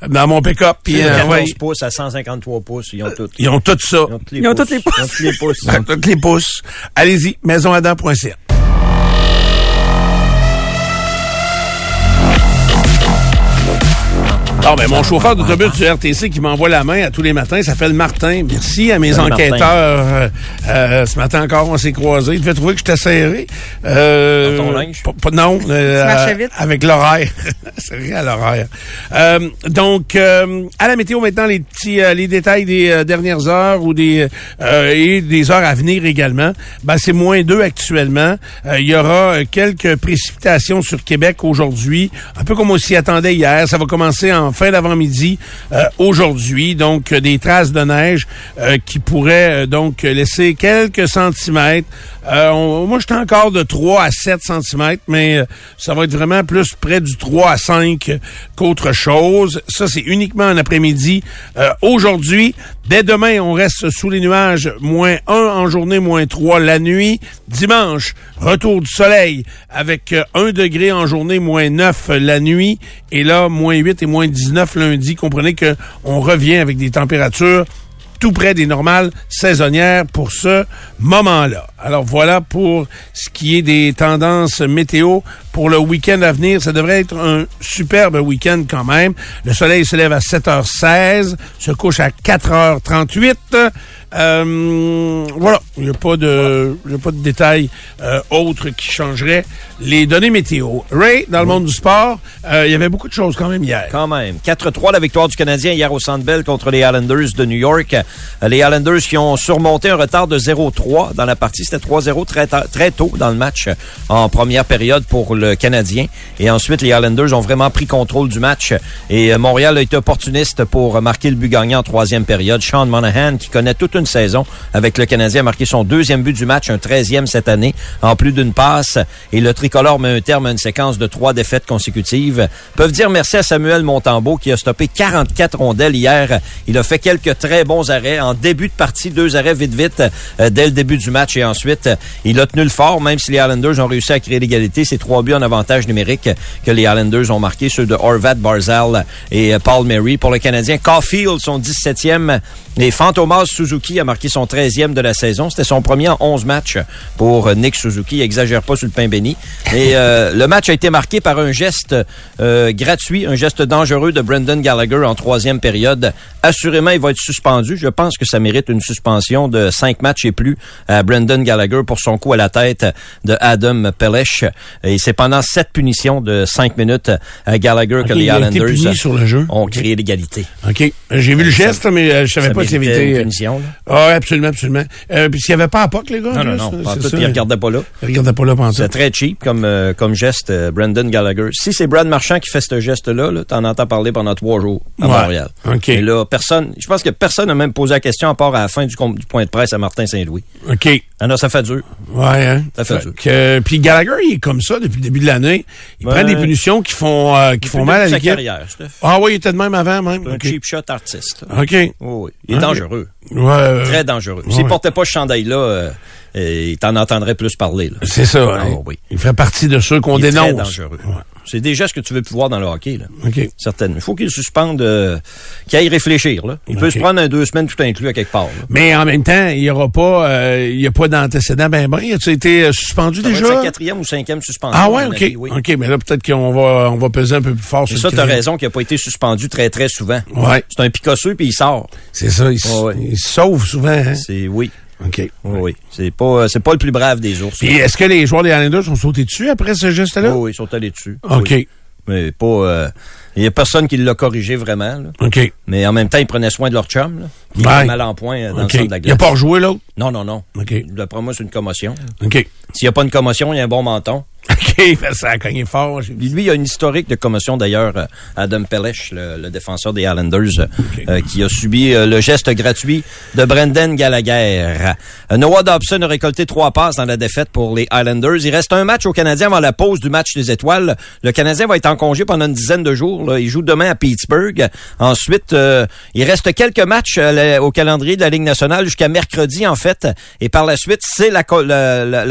dans mon pick-up. Puis, euh, 14 ouais. pouces à 153 pouces, ils ont tout. Ils ont tout ça. Ils ont tous les Ils ont pouces. tous les pouces. Ils ont tous les pouces. Ils ont les pouces. Allez-y, maisonadam.ca. Bon, ben, mon chauffeur d'autobus du RTC qui m'envoie la main à tous les matins s'appelle Martin. Merci à mes Salut, enquêteurs. Euh, euh, ce matin encore, on s'est croisés. Il devait trouver que j'étais serré. Euh, Dans ton linge? pas- pas- non. euh, vite? Avec l'horaire. Rien à l'horaire. Euh, donc, euh, à la météo maintenant, les petits, euh, les détails des euh, dernières heures ou des euh, et des heures à venir également. Ben, c'est moins 2 actuellement. Euh, Il y aura quelques précipitations sur Québec aujourd'hui, un peu comme on s'y attendait hier. Ça va commencer en fin d'avant-midi euh, aujourd'hui. Donc, euh, des traces de neige euh, qui pourraient donc laisser quelques centimètres. On- moi, j'étais encore de 3 à 7 centimètres, mais ça va être vraiment plus près du 3 à 5 qu'autre chose. Ça, c'est uniquement en après-midi. Aujourd'hui, dès demain, on reste sous les nuages, moins 1 en journée, moins 3 la nuit. Dimanche, retour du soleil avec euh, 1 degré en journée, moins 9 la nuit. Et là, moins 8 et moins 19 lundi. Comprenez que on revient avec des températures tout près des normales saisonnières pour ce moment-là. Alors voilà pour ce qui est des tendances météo pour le week-end à venir. Ça devrait être un superbe week-end quand même. Le soleil se lève à 7h16, se couche à 4h38. Euh, voilà, il n'y a pas de, il a pas de détails euh, autres qui changeraient les données météo. Ray, dans le monde du sport, euh, il y avait beaucoup de choses quand même hier. Quand même. 4-3 la victoire du Canadien hier au Centre Bell contre les Islanders de New York. Euh, Les Islanders qui ont surmonté un retard de 0-3 dans la partie. C'était 3-0 très, très tôt dans le match euh, en première période pour le Canadien. Et ensuite, les Islanders ont vraiment pris contrôle du match. Et euh, Montréal a été opportuniste pour marquer le but gagnant en troisième période. Sean Monahan, qui connaît toute une saison avec le Canadien, a marqué son deuxième but du match, un 13e cette année, en plus d'une passe. Et le tricolore met un terme à une séquence de trois défaites consécutives. Peuvent dire merci à Samuel Montembeau qui a stoppé 44 rondelles hier. Il a fait quelques très bons arrêts en début de partie, deux arrêts vite vite euh, dès le début du match et ensuite euh, il a tenu le fort même si les Islanders ont réussi à créer l'égalité. C'est trois buts en avantage numérique que les Islanders ont marqué, ceux de Horvat, Barzal et euh, Paul Mary. Pour le Canadien, Caulfield, son 17e et Fantomas Suzuki a marqué son 13e de la saison. C'était son premier en 11 matchs pour euh, Nick Suzuki. Il exagère pas sur le pain béni. Et euh, le match a été marqué par un geste euh, gratuit, un geste dangereux de Brendan Gallagher en troisième période. Assurément, il va être suspendu. Je pense que ça mérite une suspension de cinq matchs et plus à Brendan Gallagher pour son coup à la tête de Adam Pelech. Et c'est pendant cette punition de cinq minutes à Gallagher que les Islanders sur le jeu. ont créé l'égalité. OK. J'ai vu le geste, mais euh, je savais Ça pas s'il avait Ah, absolument, absolument. Euh, puis s'il n'y avait pas à POC, les gars? Non, non, là, non. Pas tout, ça. puis il regardait pas là. Il regardait pas là, pendant C'est très cheap comme, euh, comme geste, euh, Brandon Gallagher. Si c'est Brad Marchand qui fait ce geste-là, -là, t'en entends parler pendant trois jours à Ouais. Montréal. OK. Et là, personne, je pense que personne n'a même posé la question à part à la fin du, du point de presse à Martin Saint-Louis. OK. Ah non, ça fait dur. Ouais, hein? Ça fait dur. que- puis Gallagher, il est comme ça depuis le début de l'année. Il Ben, prend des punitions qui font, euh, qui font mal à l'équipe. carrière, Steph. Ah oui, il était de même avant, même. Un cheap shot artiste. OK. Oui, oui. Il est dangereux. Ouais, Très dangereux. ouais. S'il portait pas ce chandail-là, euh, il t'en entendrait plus parler. C'est ça. Ah, hein. oui. Il fait partie de ceux qu'on est très dénonce. dangereux. Ouais. C'est des gestes que tu veux plus voir dans le hockey. Là. OK. Certainement. Il faut qu'il suspende, euh, qu'il aille réfléchir. Là. Il peut se prendre un deux semaines tout inclus à quelque part. là. Mais en même temps, il n'y aura pas, euh, il y a pas d'antécédent ben ben. Il a été euh, suspendu Ça déjà? sa quatrième ou cinquième suspension. Ah ouais, OK. avis, oui. OK, mais là, peut-être qu'on va, on va peser un peu plus fort sur ça, t'as crédit. raison qu'il n'a pas été suspendu très, très souvent. Ouais. C'est un picosseux, puis il sort. C'est ça, il, Ouais, ouais. il se sauve souvent. Hein? C'est, oui. OK. Oui, oui. C'est pas, c'est pas le plus brave des ours. Puis est-ce que les joueurs des Islanders sont sautés dessus après ce geste-là? Oui, oui, ils sont allés dessus. OK. Oui. Mais pas, euh, il y a personne qui l'a corrigé vraiment, là. OK. Mais en même temps, ils prenaient soin de leur chum, là. Ouais. est mal en point euh, dans le centre de la Il n'a glace. pas rejoué l'autre? Non, non, non. OK. D'après moi, c'est une commotion. S'il n'y a pas une commotion, il y a un bon menton. OK, ben, ça a cogné fort. lui, il y a une historique de commotion d'ailleurs, euh, Adam Pelech, le, le défenseur des Islanders, euh, euh, qui a subi euh, le geste gratuit de Brendan Gallagher. Euh, Noah Dobson a récolté trois passes dans la défaite pour les Islanders. Il reste un match au Canadien avant la pause du match des étoiles. Le Canadien va être en congé pendant une dizaine de jours. là. Il joue demain à Pittsburgh. Ensuite, il reste quelques matchs la- au calendrier de la Ligue nationale jusqu'à mercredi en fait. Et par la suite, c'est la,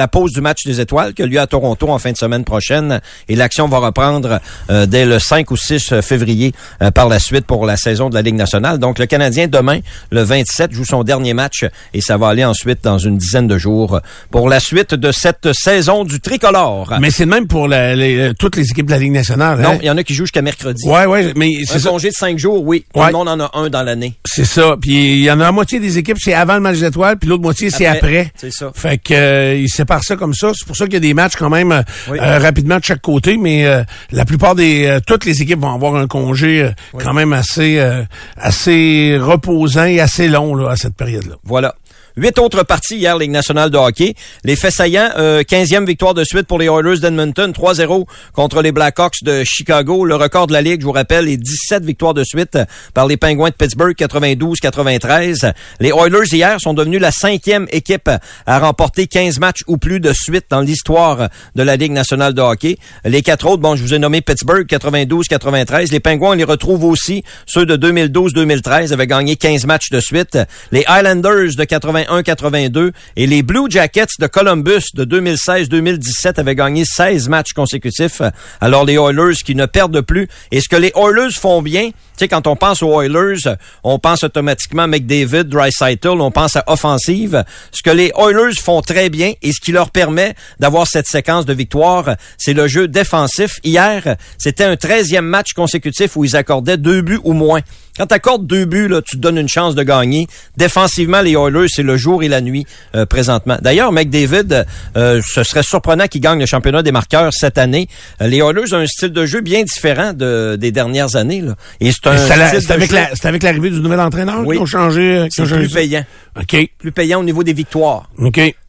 pause du match des étoiles qui a lieu à Toronto en fin de semaine prochaine et l'action va reprendre euh, dès le 5 ou 6 février euh, par la suite pour la saison de la Ligue nationale. Donc le Canadien demain, le 27, joue son dernier match et ça va aller ensuite dans une dizaine de jours pour la suite de cette saison du tricolore. Mais c'est le même pour la- les- toutes les équipes de la Ligue nationale. non, hein? il y en a qui jouent jusqu'à mercredi. Ouais, ouais, mais Un c'est ça. congé de cinq jours, oui. Tout Ouais. le monde en a un dans l'année. C'est ça. Puis il y en a la moitié des équipes, c'est avant le match d'étoiles, puis l'autre moitié, c'est Après. C'est ça. Fait que euh, ils séparent ça comme ça. C'est pour ça qu'il y a des matchs quand même euh, Oui. euh, rapidement de chaque côté, mais euh, la plupart des euh, toutes les équipes vont avoir un congé euh, quand même assez euh, assez reposant et assez long là, à cette période-là. Voilà. Huit autres parties hier, Ligue nationale de hockey. Les faits saillants, euh, 15e victoire de suite pour les Oilers d'Edmonton, 3-0 contre les Blackhawks de Chicago. Le record de la Ligue, je vous rappelle, est 17 victoires de suite par les Penguins de Pittsburgh, 92-93. Les Oilers, hier, sont devenus la cinquième équipe à remporter 15 matchs ou plus de suite dans l'histoire de la Ligue nationale de hockey. Les quatre autres, bon, je vous ai nommé Pittsburgh, 92-93. Les Penguins, on les retrouve aussi. Ceux de 2012-2013 avaient gagné 15 matchs de suite. Les Islanders de 81-82 et les Blue Jackets de Columbus de 2016-2017 avaient gagné 16 matchs consécutifs. Alors les Oilers qui ne perdent plus. Et ce que les Oilers font bien, tu sais, quand on pense aux Oilers, on pense automatiquement à McDavid, Dreisaitl, on pense à offensive. Ce que les Oilers font très bien et ce qui leur permet d'avoir cette séquence de victoires, c'est le jeu défensif. Hier, c'était un 13e match consécutif où ils accordaient deux buts ou moins. Quand tu accordes deux buts, là, tu te donnes une chance de gagner. Défensivement, les Oilers, c'est le jour et la nuit euh, présentement. D'ailleurs, McDavid, euh, ce serait surprenant qu'il gagne le championnat des marqueurs cette année. Euh, les Oilers ont un style de jeu bien différent de, des dernières années. Là. Et c'est un avec, l'arrivée du nouvel entraîneur Oui. qui ont changé. euh, c'est plus ça? payant. Plus payant au niveau des victoires.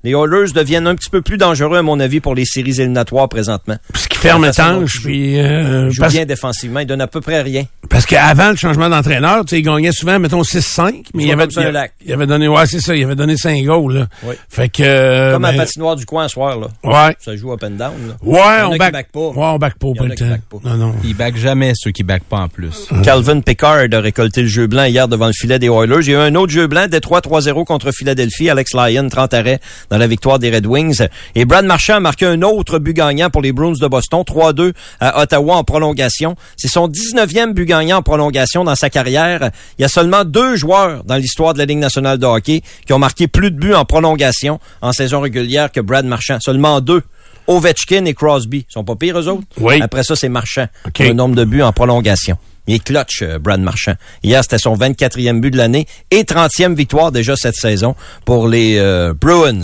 Les Oilers deviennent un petit peu plus dangereux, à mon avis, pour les séries éliminatoires présentement. Parce qu'ils ferment le jouent. puis euh, parce, bien défensivement, ils donnent à peu près rien. parce qu'avant le changement d'entraîneur, tu sais, ils gagnaient souvent, mettons, 6-5, mais il avait, il, lac. il avait donné, ouais, c'est ça, il avait donné 5 goals, là. Oui. Fait que, euh, Comme à ben, la patinoire du coin ce soir, là. ouais. Ça joue up and down. Là. Ouais, Il on back, pas. Ouais, on back pas, Il y en pas a le qui temps. backent pas. Non, non. Ils backent jamais ceux qui backent pas en plus. Calvin Pickard a récolté le jeu blanc hier devant le filet des Oilers. Il y a eu un autre jeu blanc, Détroit 3-0 contre Philadelphie. Alex Lyon, 30 arrêts dans la victoire des Red Wings. Et Brad Marchand a marqué un autre but gagnant pour les Bruins de Boston, 3-2 à Ottawa en prolongation. C'est son 19e but gagnant en prolongation dans sa carrière. Il y a seulement deux joueurs dans l'histoire de la Ligue nationale de hockey qui ont marqué plus de buts en prolongation en saison régulière que Brad Marchand. Seulement deux. Ovechkin et Crosby. Ils sont pas pires, eux autres? Oui. Après ça, c'est Marchand. OK. Le nombre de buts en prolongation. Il est clutch, euh, Brad Marchand. Hier, c'était son 24e but de l'année et 30e victoire déjà cette saison pour les euh, Bruins.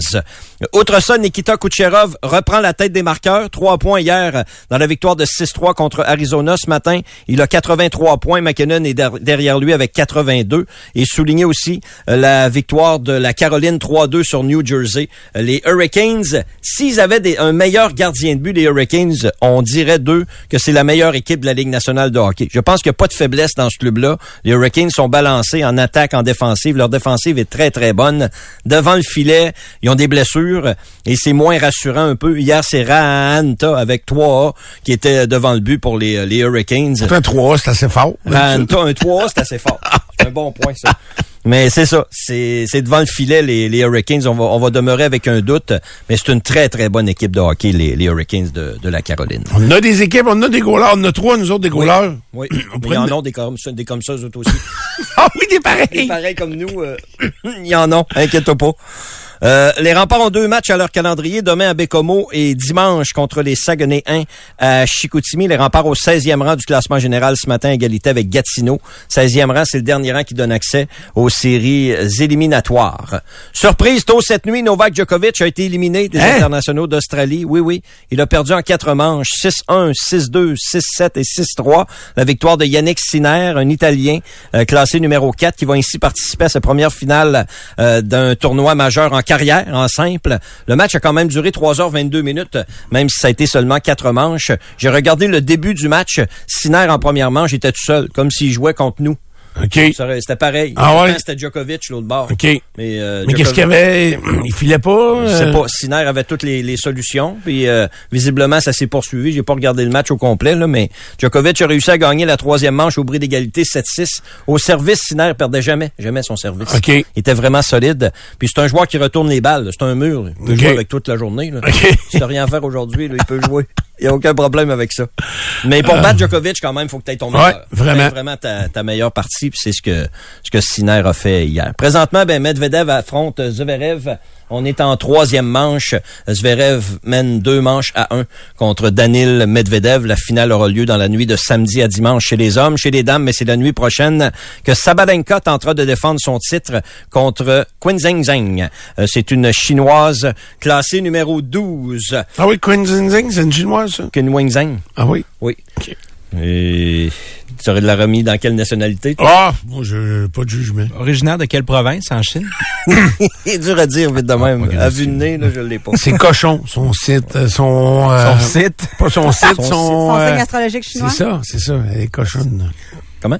Outre ça, Nikita Kucherov reprend la tête des marqueurs. Trois points hier dans la victoire de 6-3 contre Arizona ce matin. Il a 83 points. McKinnon est der- derrière lui avec 82. Et souligné aussi euh, la victoire de la Caroline 3-2 sur New Jersey. Euh, Les Hurricanes, s'ils avaient un meilleur gardien de but, les Hurricanes, on dirait d'eux que c'est la meilleure équipe de la Ligue nationale de hockey. Je pense qu'il n'y a pas de faiblesse dans ce club-là. Les Hurricanes sont balancés en attaque, en défensive. Leur défensive est très, très bonne. Devant le filet, ils ont des blessures et c'est moins rassurant un peu. Hier, c'est Rahanta avec 3A qui était devant le but pour les, les Hurricanes. Pourtant, 3 c'est assez fort. Rahanta, un 3A, c'est assez fort. C'est un bon point, ça. Mais c'est ça, c'est c'est devant le filet, les, les Hurricanes. On va, on va demeurer avec un doute, mais c'est une très, très bonne équipe de hockey, les, les Hurricanes de, de la Caroline. On a des équipes, on a des goalers, on a trois, nous autres, des goalers. Oui, On mais il y en a des comme ça, des comme ça, eux autres aussi. Ah oui, des Des pareils. pareils comme nous, euh, il y en a, inquiète pas. Euh, les remparts ont deux matchs à leur calendrier, demain à Bécomo et dimanche contre les Saguenay-1 à Chicoutimi. Les remparts au 16e rang du classement général ce matin, égalité avec Gatineau. 16e rang, c'est le dernier rang qui donne accès aux séries éliminatoires. Surprise, tôt cette nuit, Novak Djokovic a été éliminé des Hein? internationaux d'Australie. Oui, oui. Il a perdu en quatre manches, 6-1, 6-2, 6-7 et 6-3. La victoire de Yannick Sinner, un Italien euh, classé numéro 4 qui va ainsi participer à sa première finale euh, d'un tournoi majeur en carrière, en simple. Le match a quand même duré 3h22 minutes, même si ça a été seulement quatre manches. J'ai regardé le début du match. Sinner en première manche était tout seul, comme s'il jouait contre nous. OK. C'était pareil. Ah ouais? C'était Djokovic, l'autre bord. OK. Mais, euh, Mais qu'est-ce qu'il y avait? Il filait pas? Je sais euh, pas. Sinner avait toutes les, les solutions. Puis euh, visiblement, ça s'est poursuivi. J'ai pas regardé le match au complet, là, mais Djokovic a réussi à gagner la troisième manche au bris d'égalité 7-6. Au service, Sinner perdait jamais, jamais son service. OK. Il était vraiment solide. Puis c'est un joueur qui retourne les balles. C'est un mur. Il peut OK. jouer avec toute la journée. Là. OK. Si rien à faire aujourd'hui, il peut jouer. Il n'y a aucun problème avec ça. Mais pour battre Djokovic, quand même, il faut que tu aies ton meilleur. Euh. Ouais, vraiment. T'aies vraiment ta, ta meilleure partie. Puis c'est ce que, ce que Sinner a fait hier. Présentement, ben, Medvedev affronte Zverev. On est en troisième manche. Zverev mène deux manches à un contre Danil Medvedev. La finale aura lieu dans la nuit de samedi à dimanche chez les hommes. Chez les dames, mais c'est la nuit prochaine que Sabalenka tentera de défendre son titre contre Qin Zheng. Euh, C'est une chinoise classée numéro 12. Ah oui, Zing, c'est une chinoise, ça? Qin Wang Zheng. Ah oui? Oui. Et tu aurais de la remis dans quelle nationalité? Ah, moi, je pas de jugement. Originaire de quelle province en Chine? C'est dur à dire vite de même. ok, à vue de nez, là, je l'ai pas. C'est cochon, son site, euh, son... euh, Son site? Pas son site, son... Son euh, signe astrologique c'est chinois. ça, c'est ça, elle est cochonne. Comment?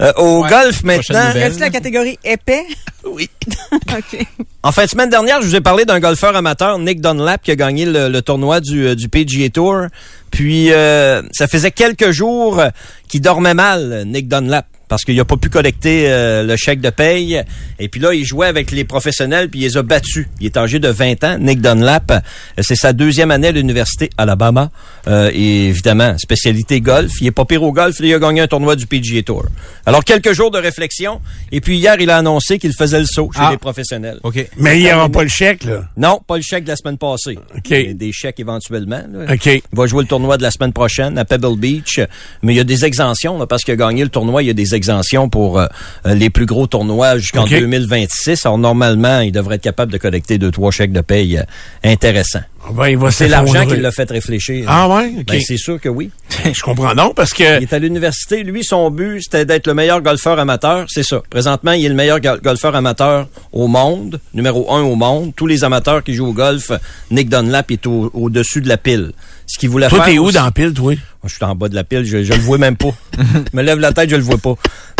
Euh, au Ouais. golf maintenant. Est-ce la catégorie épais? Oui. OK. En fin de semaine dernière, je vous ai parlé d'un golfeur amateur, Nick Dunlap, qui a gagné le, le tournoi du, euh, du PGA Tour. Puis, euh, ça faisait quelques jours qu'il dormait mal, Nick Dunlap, parce qu'il n'a pas pu collecter euh, le chèque de paye. Et puis là, il jouait avec les professionnels, puis il les a battus. Il est âgé de 20 ans, Nick Dunlap. Euh, C'est sa deuxième année à l'université Alabama. Euh, et évidemment, spécialité golf. Il est pas pire au golf, il a gagné un tournoi du PGA Tour. Alors, quelques jours de réflexion. Et puis hier, il a annoncé qu'il faisait le saut chez Ah. les professionnels. OK. Mais il n'y aura pas le chèque, là. Non, pas le chèque de la semaine passée. OK. Des chèques éventuellement. là. OK. Il va jouer le tournoi de la semaine prochaine à Pebble Beach. Mais il y a des exemptions, là, parce qu'il a gagné le tournoi, il y a des exemptions pour euh, euh, les plus gros tournois jusqu'en OK. 2026. Alors normalement, il devrait être capable de collecter deux, trois chèques de paye euh, intéressants. Ah ben, C'est l'argent qui l'a fait réfléchir. Ah ouais? Ben, c'est sûr que oui. je comprends non, parce que... Il est à l'université. Lui, son but, c'était d'être le meilleur golfeur amateur. C'est ça. Présentement, il est le meilleur go- golfeur amateur au monde, numéro un au monde. Tous les amateurs qui jouent au golf, Nick Dunlap est au- au-dessus de la pile. Ce qu'il voulait Toi, faire. t'es où aussi- dans la pile, toi? Moi, je suis en bas de la pile, je, je le vois même pas. je me lève la tête, je le vois pas.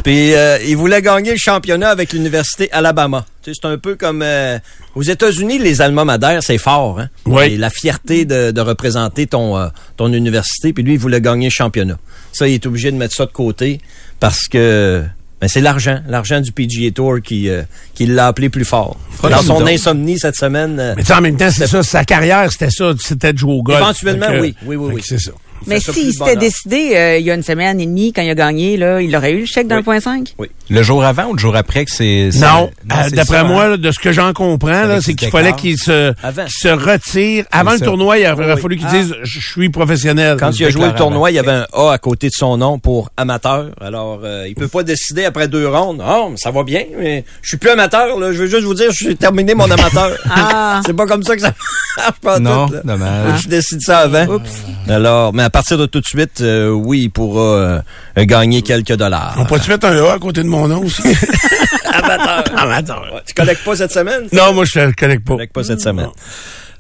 Puis euh, il voulait gagner le championnat avec l'université Alabama. Tu sais, c'est un peu comme euh, aux États-Unis, les alma mater, c'est fort. Hein? Oui. Et la fierté de, de représenter ton euh, ton université. Puis lui, il voulait gagner le championnat. Ça, il est obligé de mettre ça de côté parce que ben, c'est l'argent, l'argent du PGA Tour qui euh, qui l'a appelé plus fort. Dans son donc. insomnie cette semaine. euh, Mais en même temps, c'est ça, sa carrière, c'était ça, c'était de jouer au golf. Éventuellement, que- oui. Oui, oui, oui. C'est ça. Mais s'il s'était décidé euh, il y a une semaine et demie, quand il a gagné, là, il aurait eu le chèque d'un Oui. point cinq? Le jour avant ou le jour après que c'est... c'est- Non, euh, d'après moi, hein? là, de ce que j'en comprends, c'est qu'il fallait qu'il se, Avant. qu'il se retire. Avant le ça. tournoi, il aurait Oui. fallu qu'il Ah. dise « Je suis professionnel ». Quand il a joué le tournoi, il y avait un A à côté de son nom pour amateur. Alors, euh, il peut pas décider après deux rondes. Ah, mais ça va bien, mais je suis plus amateur. Là. Je veux juste vous dire, j'ai terminé mon amateur. Ah. C'est pas comme ça que ça marche pas Non, tout, dommage. Je décide ça avant. Alors, mais partir de tout de suite, euh, oui, il pourra euh, gagner quelques dollars. On peut-tu mettre un A à côté de mon nom aussi? amateur. Amateur. Ouais, tu collectes pas cette semaine? Non, moi, je ne connecte pas. Collecte pas cette semaine.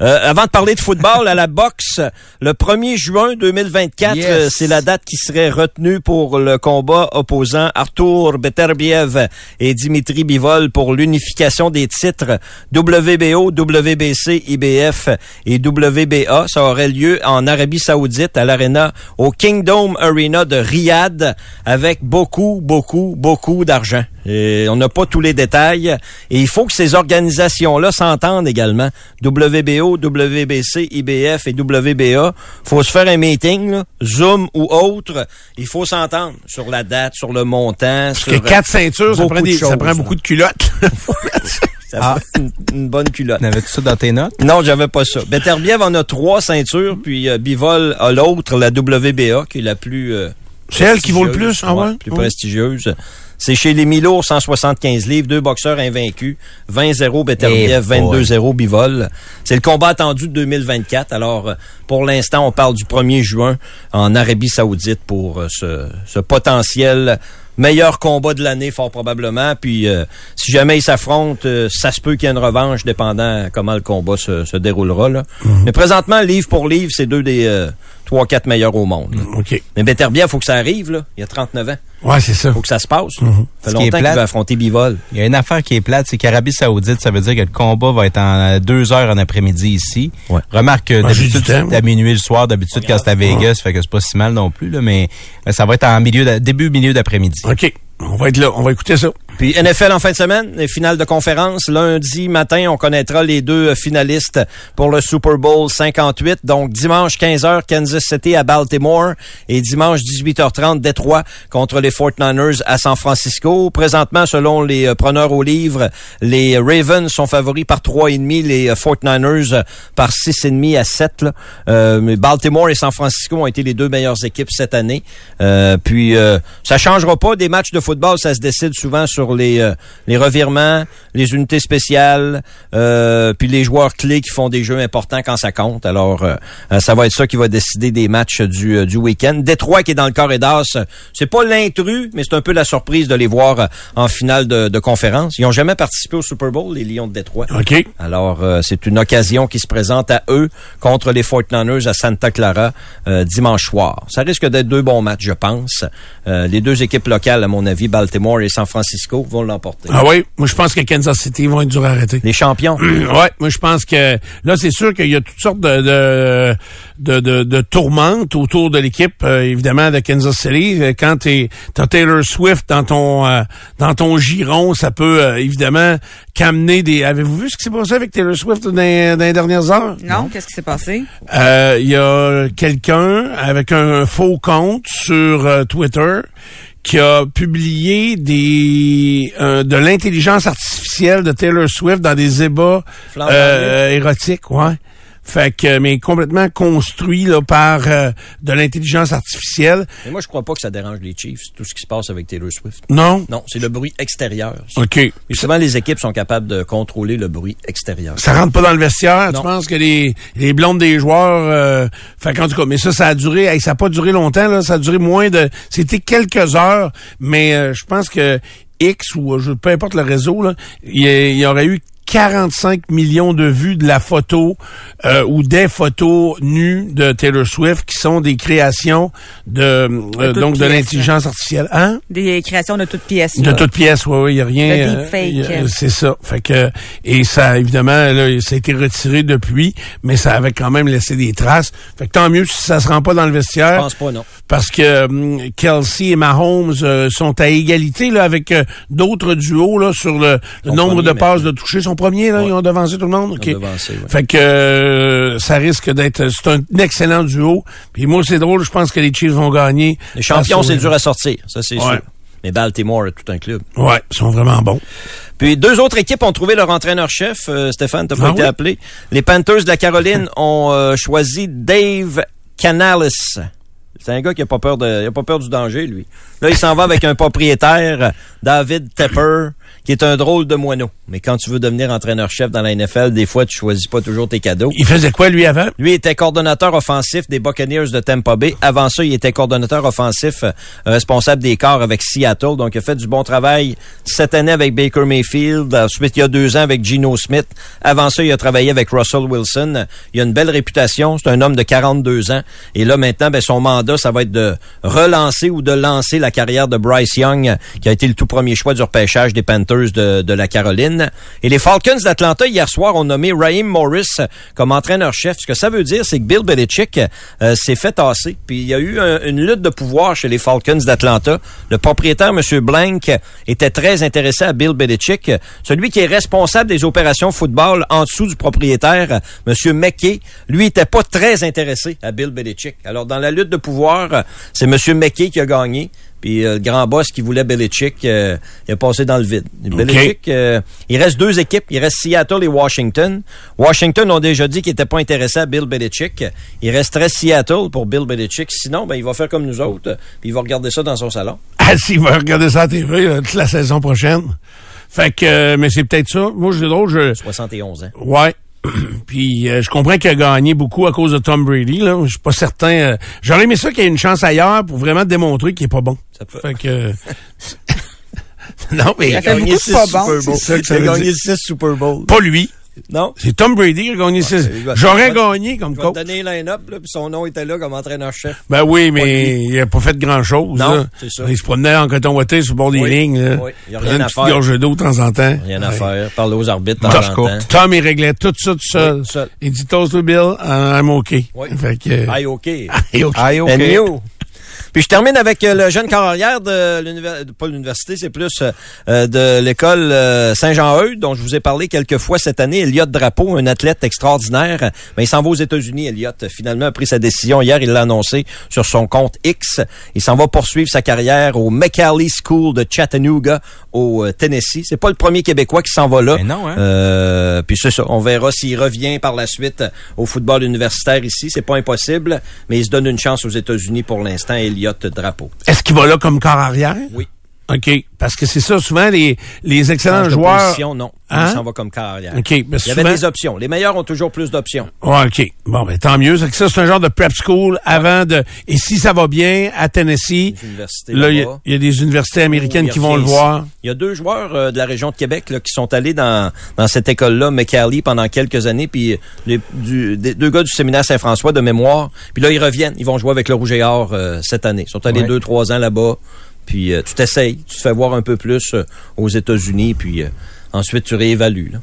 Euh, avant de parler de football, à la boxe, le 1er juin 2024, Yes. euh, c'est la date qui serait retenue pour le combat opposant Artur Beterbiev et Dimitri Bivol pour l'unification des titres WBO, WBC, IBF et WBA. Ça aurait lieu en Arabie Saoudite à l'arena au Kingdom Arena de Riyad avec beaucoup, beaucoup, beaucoup d'argent. Et on n'a pas tous les détails. Et il faut que ces organisations-là s'entendent également. WBO, WBC, IBF et WBA. faut se faire un meeting, là, Zoom ou autre. Il faut s'entendre sur la date, sur le montant. Parce sur que quatre ceintures, ça prend, ça là. beaucoup de culottes. Ça Ah. fait une, une bonne culotte. N'avais-tu ça dans tes notes? Non, j'avais pas ça. Beterbiev en a trois ceintures, puis euh, Bivol a l'autre, la WBA, qui est la plus... euh, C'est elle qui vaut le plus, ah ouais? Plus Ouais. prestigieuse. C'est chez les Milo, 175 livres, deux boxeurs invaincus, 20-0 Beterbiev, Eh 22-0 Bivol. C'est le combat attendu de 2024. Alors, euh, pour l'instant, on parle du 1er juin en Arabie Saoudite pour euh, ce, ce potentiel meilleur combat de l'année, fort probablement. Puis, euh, si jamais ils s'affrontent, euh, ça se peut qu'il y ait une revanche, dépendant comment le combat se, se déroulera. Là. Mhm. Mais présentement, livre pour livre, c'est deux des euh, 3-4 meilleurs au monde. là. OK. Mais Beterbiev, faut que ça arrive, là. Il y a 39 ans. Ouais, c'est ça. faut que ça se passe. là. Ça Ce fait longtemps qu'il plate- veut affronter Bivol. Il y a une affaire qui est plate, c'est qu'Arabie Saoudite, ça veut dire que le combat va être en deux heures en après-midi ici. Ouais. Remarque que d'habitude, c'est à minuit le soir, d'habitude quand c'est à Vegas, fait que c'est pas si mal non plus, là, mais euh, ça va être en milieu, de- début, milieu d'après-midi. OK. On va être là. On va écouter ça. Puis NFL en fin de semaine, les finales de conférence. Lundi matin, on connaîtra les deux finalistes pour le Super Bowl 58. Donc dimanche 15h, Kansas City à Baltimore et dimanche 18h30, Détroit contre les 49ers à San Francisco. Présentement, selon les euh, preneurs au livre, les Ravens sont favoris par 3,5, les euh, 49ers euh, par 6,5 à 7. là. Euh, Baltimore et San Francisco ont été les deux meilleures équipes cette année. Euh, puis euh, ça changera pas des matchs de football, ça se décide souvent sur les euh, les revirements, les unités spéciales, euh, puis les joueurs clés qui font des jeux importants quand ça compte. Alors euh, ça va être ça qui va décider des matchs du du week-end. Détroit qui est dans le corridor, c'est pas l'intrus, mais c'est un peu la surprise de les voir en finale de, de conférence. Ils ont jamais participé au Super Bowl, les Lions de Détroit. OK. Alors, c'est une occasion qui se présente à eux contre les 49ers à Santa Clara dimanche soir. Ça risque d'être deux bons matchs, je pense. Les deux équipes locales, à mon avis, Baltimore et San Francisco, vont l'emporter. Ah oui, moi je pense que Kansas City vont être dur à arrêter. Les champions. ouais, moi je pense que là c'est sûr qu'il y a toutes sortes de de de, de, de tourmentes autour de l'équipe euh, évidemment de Kansas City. Euh, Quand t'es t'as Taylor Swift dans ton euh, dans ton giron, ça peut euh, évidemment qu'amener des. Avez-vous vu ce qui s'est passé avec Taylor Swift dans, les- dans les dernières heures? Non, qu'est-ce qui s'est passé? Euh, Il y a quelqu'un avec un, faux compte sur euh, Twitter qui a publié des euh, de l'intelligence artificielle de Taylor Swift dans des ébats euh, érotiques, ouais. Fait que mais complètement construit là par euh, de l'intelligence artificielle. Mais moi, je crois pas que ça dérange les Chiefs, tout ce qui se passe avec Taylor Swift. Non. Non, c'est le bruit extérieur. ça. OK. Et souvent, les équipes sont capables de contrôler le bruit extérieur. Ça rentre pas dans le vestiaire? Non. Tu penses que les, les blondes des joueurs, euh, fait qu'en tout cas, mais ça, ça a duré, hey, ça a pas duré longtemps, là, ça a duré moins de, c'était quelques heures, mais euh, je pense que X ou euh, je, peu importe le réseau, là, il y, a- il y aurait eu 45 millions de vues de la photo euh, ou des photos nues de Taylor Swift qui sont des créations de, euh, toutes donc de l'intelligence artificielle. Hein? Des créations de toutes pièces. De toutes pièces, oui, oui, il n'y a rien. Euh, a- C'est ça. Fait que et ça, évidemment, là, ça a été retiré depuis, mais ça avait quand même laissé des traces. Fait que tant mieux si ça se rend pas dans le Je vestiaire. pense pas, non. Parce que hum, Kelsey et Mahomes euh, sont à égalité là avec euh, d'autres duos là sur le, le nombre de passes de toucher. Premier là, Ouais. ils ont devancé tout le monde. Ok. Ils ont devancé, ouais. Fait que euh, ça risque d'être c'est un excellent duo. Puis moi c'est drôle, je pense que les Chiefs vont gagner. Les champions, c'est dur à sortir, ça c'est sûr. Mais Baltimore est tout un club. Ouais, ils sont vraiment bons. Puis deux autres équipes ont trouvé leur entraîneur-chef. Euh, Stéphane, t'as pas Ah été oui? appelé. Les Panthers de la Caroline ont euh, choisi Dave Canales. C'est un gars qui a pas peur de, il a pas peur du danger, lui. Là, il s'en va avec un propriétaire, David Tepper, qui est un drôle de moineau. Mais quand tu veux devenir entraîneur-chef dans la NFL, des fois, tu choisis pas toujours tes cadeaux. Il faisait quoi lui avant? Lui était coordonnateur offensif des Buccaneers de Tampa Bay. Avant ça, il était coordonnateur offensif euh, responsable des corps avec Seattle. Donc, il a fait du bon travail cette année avec Baker Mayfield. Ensuite, il y a deux ans avec Geno Smith. Avant ça, il a travaillé avec Russell Wilson. Il a une belle réputation. C'est un homme de 42 ans. Et là, maintenant, ben, son mandat, ça va être de relancer ou de lancer la carrière de Bryce Young, qui a été le tout premier choix du repêchage des Panthers de, de la Caroline. Et les Falcons d'Atlanta, hier soir, ont nommé Raheem Morris comme entraîneur-chef. Ce que ça veut dire, c'est que Bill Belichick euh, s'est fait tasser. Puis il y a eu un- une lutte de pouvoir chez les Falcons d'Atlanta. Le propriétaire, M. Blank, était très intéressé à Bill Belichick. Celui qui est responsable des opérations football en dessous du propriétaire, M. McKay, lui était pas très intéressé à Bill Belichick. Alors dans la lutte de pouvoir, c'est M. McKay qui a gagné. Puis euh, le grand boss qui voulait Belichick, euh, il a passé dans le vide. Belichick, euh, il reste deux équipes. Il reste Seattle et Washington. Washington ont déjà dit qu'ils n'étaient pas intéressés à Bill Belichick. Il resterait Seattle pour Bill Belichick. Sinon, ben, il va faire comme nous autres. Puis il va regarder ça dans son salon. Ah, s'il va regarder ça à TV là, toute la saison prochaine. Fait que, euh, mais c'est peut-être ça. Moi, je drôle, je... 71 ans. Ouais. Puis euh, je comprends qu'il a gagné beaucoup à cause de Tom Brady. Là, je suis pas certain. euh, J'aurais aimé ça qu'il y ait une chance ailleurs pour vraiment démontrer qu'il est pas bon. Ça peut- Fait que. non mais bon. Il a gagné dire. 6 Super Bowls. Pas lui. Non? C'est Tom Brady qui a gagné. six- il va- J'aurais gagné comme coach. donner un line-up, puis son nom était là comme entraîneur-chef. Ben oui, mais il a pas fait grand-chose. Non, c'est ça. Il se promenait en coton ouaté sur le bord des lignes. Là. oui, il y a rien à faire. d'eau de temps en temps. Rien à Ouais. faire. Parler aux arbitres de Marche temps en courte. temps. Tom, il réglait tout ça tout seul. Oui, tout seul. Il dit toast to Bill, I'm OK. Oui. Fait que, Aïe, OK. Aïe, OK. And you. Puis je termine avec euh, le jeune carrière de l'université, pas l'université, c'est plus euh, euh, de l'école Saint-Jean-Eudes, dont je vous ai parlé quelques fois cette année. Elliot Drapeau, un athlète extraordinaire. Ben, il s'en va aux États-Unis, Elliot. Finalement, a pris sa décision hier. Il l'a annoncé sur son compte X. Il s'en va poursuivre sa carrière au McAley School de Chattanooga, au Tennessee. C'est pas le premier Québécois qui s'en va là. Non, hein? Euh, puis c'est ça. On verra s'il revient par la suite au football universitaire ici. C'est pas impossible, mais il se donne une chance aux États-Unis pour l'instant. Drapeau. Est-ce qu'il va là comme corps arrière? Oui. OK. Parce que c'est ça, souvent, les, les excellents joueurs. position, non. Hein? Il s'en va comme carrière. OK. Ben, Il y avait des options. Les meilleurs ont toujours plus d'options. Ouais, OK. Bon, ben, tant mieux. C'est que ça, c'est un genre de prep school avant de. Et si ça va bien à Tennessee, là, il y, a- y des universités américaines qui vont le voir. Il y a deux joueurs euh, de la région de Québec là, qui sont allés dans, dans cette école-là, McAley, pendant quelques années, puis les, du, des- deux gars du séminaire Saint-François de mémoire. Puis là, ils reviennent. Ils vont jouer avec le Rouge et Or euh, cette année. Ils sont allés Ouais. deux, trois ans là-bas. Puis euh, tu t'essayes, tu te fais voir un peu plus euh, aux États-Unis, puis euh, ensuite tu réévalues. Là.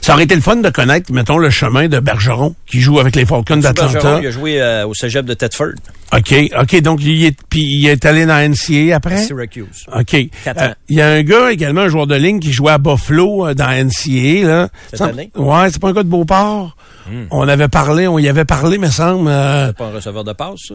Ça aurait été le fun de connaître, mettons, le chemin de Bergeron, qui joue avec les Falcons d'Atlanta. Bergeron, il a joué euh, au cégep de Thetford, OK. OK. Donc, il est, puis il est allé dans NCA à après? Syracuse. OK. Euh. Il y a un gars également, un joueur de ligne, qui jouait à Buffalo euh, dans NCA. Là. Cette Ça- année? Ouais, c'est pas un gars de Beauport. On avait parlé, on y avait parlé, me semble. euh, C'est pas un receveur de passe, ça?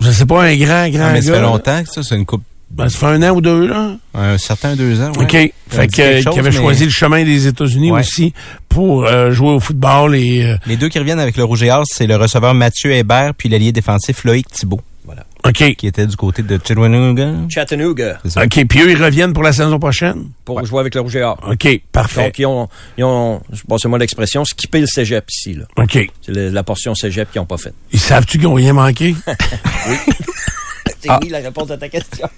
je sais pas, un grand, grand Ah, mais ça fait longtemps que ça, c'est une coupe. Ben, ça fait un an ou deux, là. Un certain deux ans, ouais. OK. Fait que, qui chose, avait mais choisi le chemin des États-Unis Ouais. aussi pour euh, jouer au football et... euh, Les deux qui reviennent avec le Rouge et Or, c'est le receveur Mathieu Hébert puis l'allié défensif Loïc Thibault, Voilà. OK. qui était du côté de Chattanooga. Chattanooga. OK. Puis eux, ils reviennent pour la saison prochaine? pour jouer avec le Rouge et Or. OK. Parfait. Donc, ils ont, ils ont passez-moi l'expression, skippé le cégep ici. Là. OK. C'est la portion cégep qu'ils n'ont pas faite. Ils savent-tu qu'ils n'ont rien manqué? C'est mis la réponse à ta question.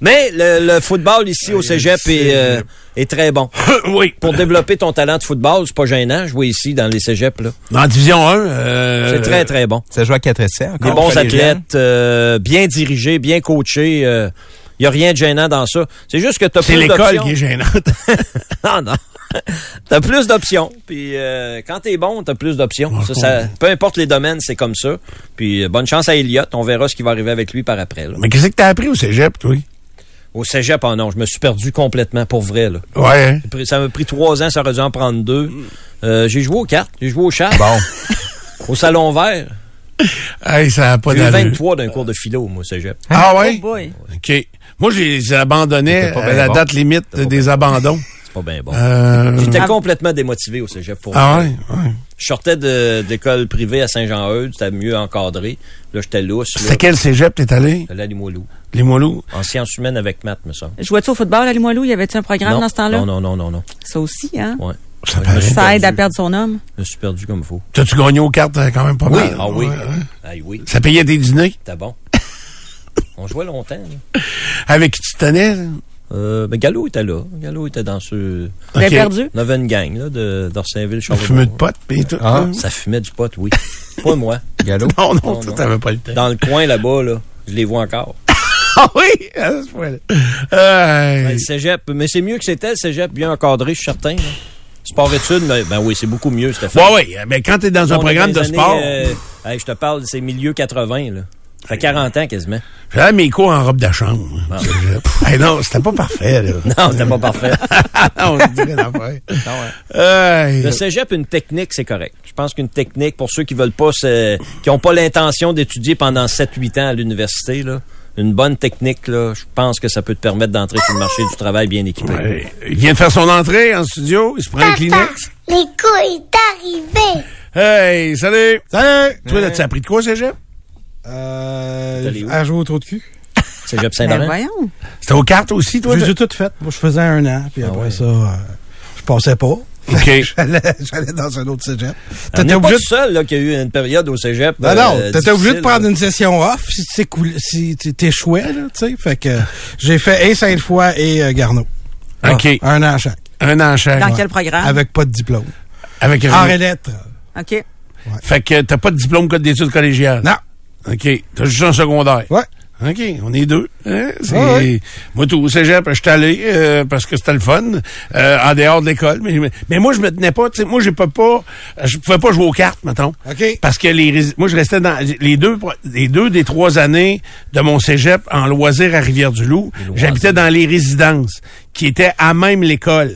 Mais le, le football ici au cégep est, euh, est très bon. oui. Pour développer ton talent de football, c'est pas gênant jouer ici dans les cégeps. là. Dans Division 1... euh, C'est très, très bon. Ça joue à 4 essais encore. Des bons athlètes, euh, bien dirigés, bien coachés. Il n'y a rien de gênant dans ça. C'est juste que tu as C'est plus l'école qui est gênante. Non, non. t'as plus d'options. Puis euh, quand t'es bon, t'as plus d'options. Ça, ça- peu importe les domaines, c'est comme ça. Puis euh, bonne chance à Elliott. On verra ce qui va arriver avec lui par après. là. Mais qu'est-ce que t'as appris au cégep, toi? Au cégep, oh non, je me suis perdu complètement pour vrai. Là. Ouais. hein? J'ai Ça m'a pris trois ans, ça aurait dû en prendre deux. Euh, j'ai joué aux cartes, j'ai joué au chat, Bon. au salon vert. Hey, ça n'a pas J'ai eu d'allure. 23 d'un cours de philo, moi, au cégep. Ah ouais? Oh boy. OK. Moi, je les abandonnais C'était pas à bien la bon. date limite des abandons. Pas bien bon. Euh, J'étais Ah. complètement démotivé au cégep pour ah ouais? ouais. Je sortais de- d'école privée à Saint-Jean-Eudes, c'était mieux encadré. Là, j'étais lousse. là. C'était quel cégep t'es allé? À Limoilou. Les Moilous? En sciences humaines avec maths, me semble. Jouais-tu au football à Limoilou? Y avait-tu un programme non, dans ce temps-là? non, non, non, non, non. Ça aussi, hein? Ouais. Ça Ouais, aide perdu. à perdre son homme. Je me suis perdu comme il faut. T'as-tu gagné aux cartes euh, quand même pas Oui, mal? ah oui. Ouais, ouais. Aïe, oui. Ça payait tes dîners? C'était bon. On jouait longtemps. là. Avec qui tu tenais? Euh, ben, Gallo était là. Gallo était dans ce... Vous avez Ok. perdu? On avait une gang là, de d'Orsainville, On fumait de potes pis tout. Ah. hein? Ça fumait du pot, oui. Pas moi. Gallo? Non, non, non. t'avais pas le temps. Dans le coin là-bas, là, je les vois encore. Ah oui! à ce point-là. Euh, le cégep, mais c'est mieux que c'était, le cégep, bien encadré, je suis certain. là. Sport-études, mais- ben oui, c'est beaucoup mieux, Stéphane. Ouais, oui. Mais quand t'es dans un On programme de années, sport, euh, hey, je te parle, c'est milieu 80, là. Ça fait 40 ans quasiment. j'avais mes cours en robe de chambre. Hey, non, c'était pas parfait, là. Non, c'était pas parfait. on dirait ouais. Hey. Le cégep, une technique, c'est correct. Je pense qu'une technique, pour ceux qui veulent pas, se- qui ont pas l'intention d'étudier pendant 7-8 ans à l'université, là, une bonne technique, là, je pense que ça peut te permettre d'entrer sur le marché du travail bien équipé. Ouais. Il vient de faire son entrée en studio. Il se prend un Kleenex. L'écho est arrivé. Hey, salut! Salut! Toi, là, tu as appris de quoi, Cégep? Euh, à jouer au trou de cul. Cégep Ben Saint-Laurent. voyons. C'était aux cartes aussi, toi? J'ai tout fait. Moi, je faisais un an, puis Ah après ouais. ça, euh, je passais pas. OK. J'allais j'allais dans un autre cégep. T'étais pas obligé le de... seul là, qui a eu une période au cégep. Non, non, euh, t'étais obligé de prendre là. une session off si tu t'écoulais- si tu t'échouais, là, tu sais. Fait que j'ai fait et Sainte-Foy et euh, Garneau. OK. Un an chaque. Un an chaque. Dans Ouais. quel programme? Avec pas de diplôme. Avec En lettres. OK. Fait que t'as pas de diplôme code d'études collégiales? Non. OK. T'as juste un secondaire. Ouais. OK, on est deux. Hein? Ouais. Moi, tout au cégep, je suis allé euh, parce que c'était le fun, euh, en dehors de l'école. Mais, mais moi, je me tenais pas. tu sais, Moi, j'ai pas pas. Je pouvais pas jouer aux cartes, mettons. OK. Parce que les moi, je restais dans les deux, les deux des trois années de mon cégep en loisir à Rivière-du-Loup. J'habitais dans les résidences qui étaient à même l'école.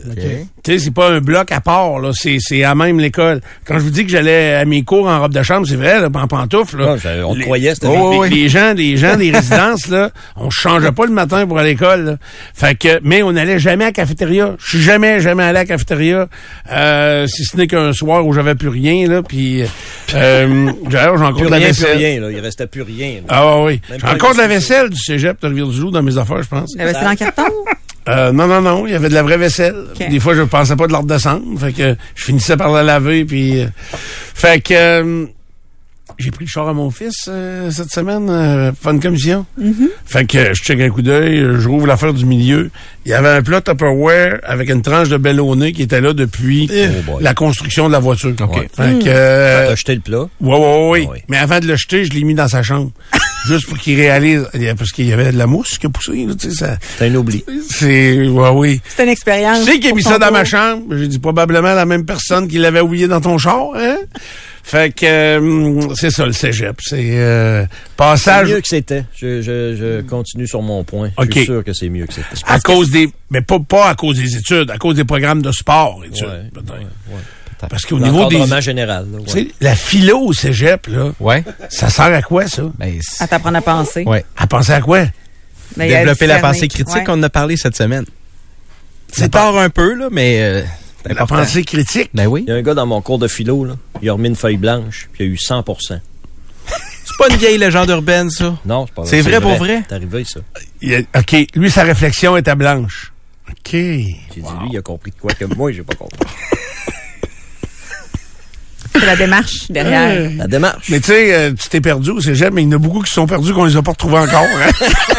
Tu sais, c'est pas un bloc à part, là. C'est, c'est à même l'école. Quand je vous dis que j'allais à mes cours en robe de chambre, c'est vrai, là, en pantoufles, là. On Les- croyait, c'était Oh, oui, Les gens, les gens des résidences, là, on changeait pas le matin pour aller à l'école, là. Fait que, mais on n'allait jamais à la cafétéria. Je suis jamais, jamais allé à la cafétéria, euh, si ce n'est qu'un soir où j'avais plus rien, là, puis, euh, d'ailleurs, j'ai encore de la rien, plus vaisselle. rien, là. Il restait plus rien. là. Ah oui. J'ai encore de la vaisselle du cégep de Rivière-du-Loup dans mes affaires, je pense. La vaisselle en carton? Euh, non, non, non, il y avait de la vraie vaisselle. Ok. Des fois, je pensais pas de la redescendre. Fait que je finissais par la laver, puis... euh, fait que... euh, j'ai pris le char à mon fils euh, cette semaine, euh, pour faire une commission. Fait que euh, je check un coup d'œil, euh, je rouvre l'affaire du milieu. Il y avait un plat Tupperware avec une tranche de bellonné qui était là depuis Oh boy. la construction de la voiture. Ouais. Fait que... euh, jeté le plat? Ouais, ouais, ouais, ouais. Ah oui. Mais avant de le jeter, je l'ai mis dans sa chambre. Juste pour qu'il réalise. Parce qu'il y avait de la mousse qui a poussé. C'est un oubli. C'est. Ouais, oui. C'est une expérience. Tu sais qui a mis ça dans ma chambre? J'ai dit probablement la même personne qui l'avait oublié dans ton char, hein? Fait que euh, c'est ça le cégep. C'est euh, C'est passage mieux que c'était. Je, je, je continue sur mon point. Je suis sûr que c'est mieux que c'était. à cause des. Mais pas, pas à cause des études, à cause des programmes de sport, études, Ouais, peut-être. ouais, ouais. Parce qu'au niveau des. L'encadrement général. là, ouais. Tu sais, la philo au cégep, là, Ouais. ça sert à quoi, ça? Ben, c'est- À t'apprendre à penser. ouais. À penser à quoi? Ben, a Développer la discerner. pensée critique, Ouais. on en a parlé cette semaine. C'est part un peu, là, mais euh, c'est La important. pensée critique? Ben oui. Il y a un gars dans mon cours de philo, là. Il a remis une feuille blanche, puis il a eu 100 C'est pas une vieille légende urbaine, ça? Non, c'est pas vrai. C'est vrai pour vrai? C'est arrivé, ça. Il a- OK. Lui, sa réflexion était blanche. OK. J'ai dit, lui, il a compris de quoi que moi, j'ai pas compris. C'est la démarche derrière. La démarche. Mais tu sais, euh, tu t'es perdu au cégep, mais il y en a beaucoup qui se sont perdus qu'on les a pas retrouvés encore. hein.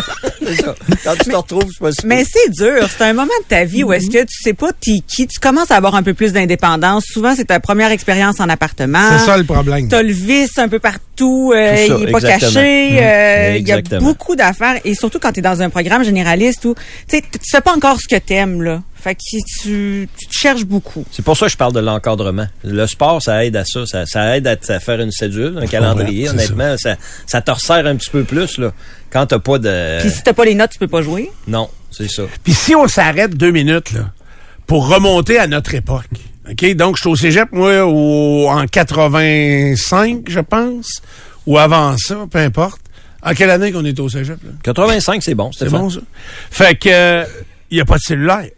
C'est ça. Quand tu te retrouves, c'est pas si Mais c'est dur. C'est un moment de ta vie où est-ce que tu sais pas t'es qui. Tu commences à avoir un peu plus d'indépendance. Souvent, c'est ta première expérience en appartement. C'est ça le problème. T'as le vice un peu partout, euh, Tout ça, il est pas exactement. caché. Mmh. euh, Il y a Exactement. beaucoup d'affaires. Et surtout quand tu es dans un programme généraliste où tu sais, tu sais pas encore ce que t'aimes, là. Fait que tu, tu te cherches beaucoup. C'est pour ça que je parle de l'encadrement. Le sport, ça aide à ça. Ça, ça aide à, faire une cédule, un calendrier. Honnêtement, ça. Ça, te resserre un petit peu plus, là. Quand t'as pas de... Puis si t'as pas les notes, tu peux pas jouer. Non, c'est ça. Puis si on s'arrête deux minutes, là, pour remonter à notre époque. OK? Donc, je suis au cégep, moi, au, en 85, je pense, ou avant ça, peu importe. En quelle année qu'on est au cégep, là? 85, c'est bon, C'est bon, ça? Fait que, il n'y a pas de cellulaire.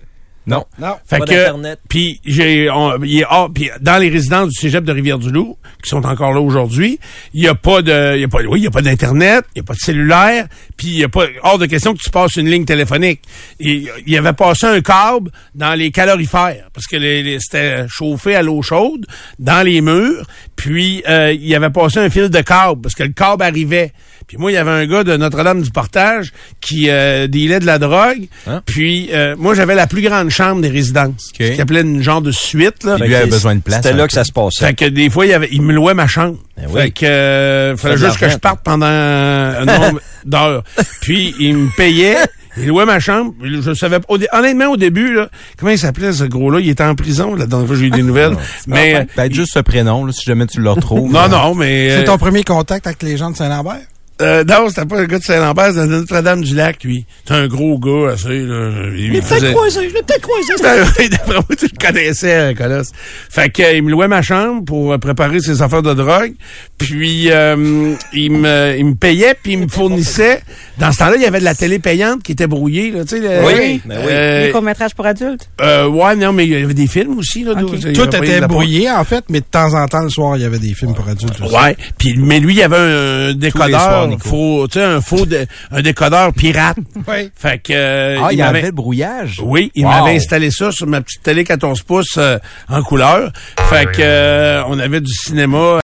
Non. Non. Fait Pas que, d'Internet. puis j'ai, on- il est hors- puis dans les résidences du cégep de Rivière-du-Loup, qui sont encore là aujourd'hui, il y a pas de, il y a pas, oui, il y a pas d'internet, il y a pas de cellulaire, puis il y a pas, hors de question que tu passes une ligne téléphonique. Il y avait passé un câble dans les calorifères, parce que les, les- c'était chauffé à l'eau chaude dans les murs, puis euh, il y avait passé un fil de câble, parce que le câble arrivait. Puis moi, il y avait un gars de Notre-Dame du Portage qui euh, dealait de la drogue. Hein? Puis euh, moi, j'avais la plus grande chambre des résidences. OK. Ce qu'il appelait une genre de suite. Là. Puis lui avait besoin de place. C'était là peu. que ça se passait. Fait que des fois, il, y avait, il me louait ma chambre. Ben oui. Fait que euh, fallait juste que je parte pendant un nombre d'heures. Puis il me payait. Il louait ma chambre. Je savais pas. honnêtement, au début, là, comment il s'appelait ce gros-là? Il était en prison, là, dans j'ai eu des nouvelles. mais. euh, Peut-être juste ce prénom, là, si jamais tu le retrouves. Non, non, mais. C'est euh, ton premier contact avec les gens de Saint-Lambert? Euh, non, c'était pas un gars de Saint-Lambert, c'était Notre-Dame-du-Lac, lui. C'est un gros gars, assez, là. Il me faisait- croisé, je l'ai peut-être croisé. Ben oui, D'après moi, tu le connaissais, Colosse. Fait que, euh, il me louait ma chambre pour euh, préparer ses affaires de drogue. Puis, euh, il, me, il me payait, puis il me fournissait. Dans ce temps-là, il y avait de la télé payante qui était brouillée, là, tu sais. le- Oui, ben oui. Euh, Les courts-métrages pour adultes? euh, ouais, non, mais il y avait des films aussi, là. y Tout était la- brouillé, en fait, mais de temps en temps, le soir, il y avait des films pour adultes aussi. Ouais, puis mais lui il avait un décodeur Faux, tu sais un faux dé- un décodeur pirate. Oui. Fait que euh, Ah, il y avait le brouillage. Oui, il Wow. m'avait installé ça sur ma petite télé 14 pouces euh, en couleur. Fait que euh, on avait du cinéma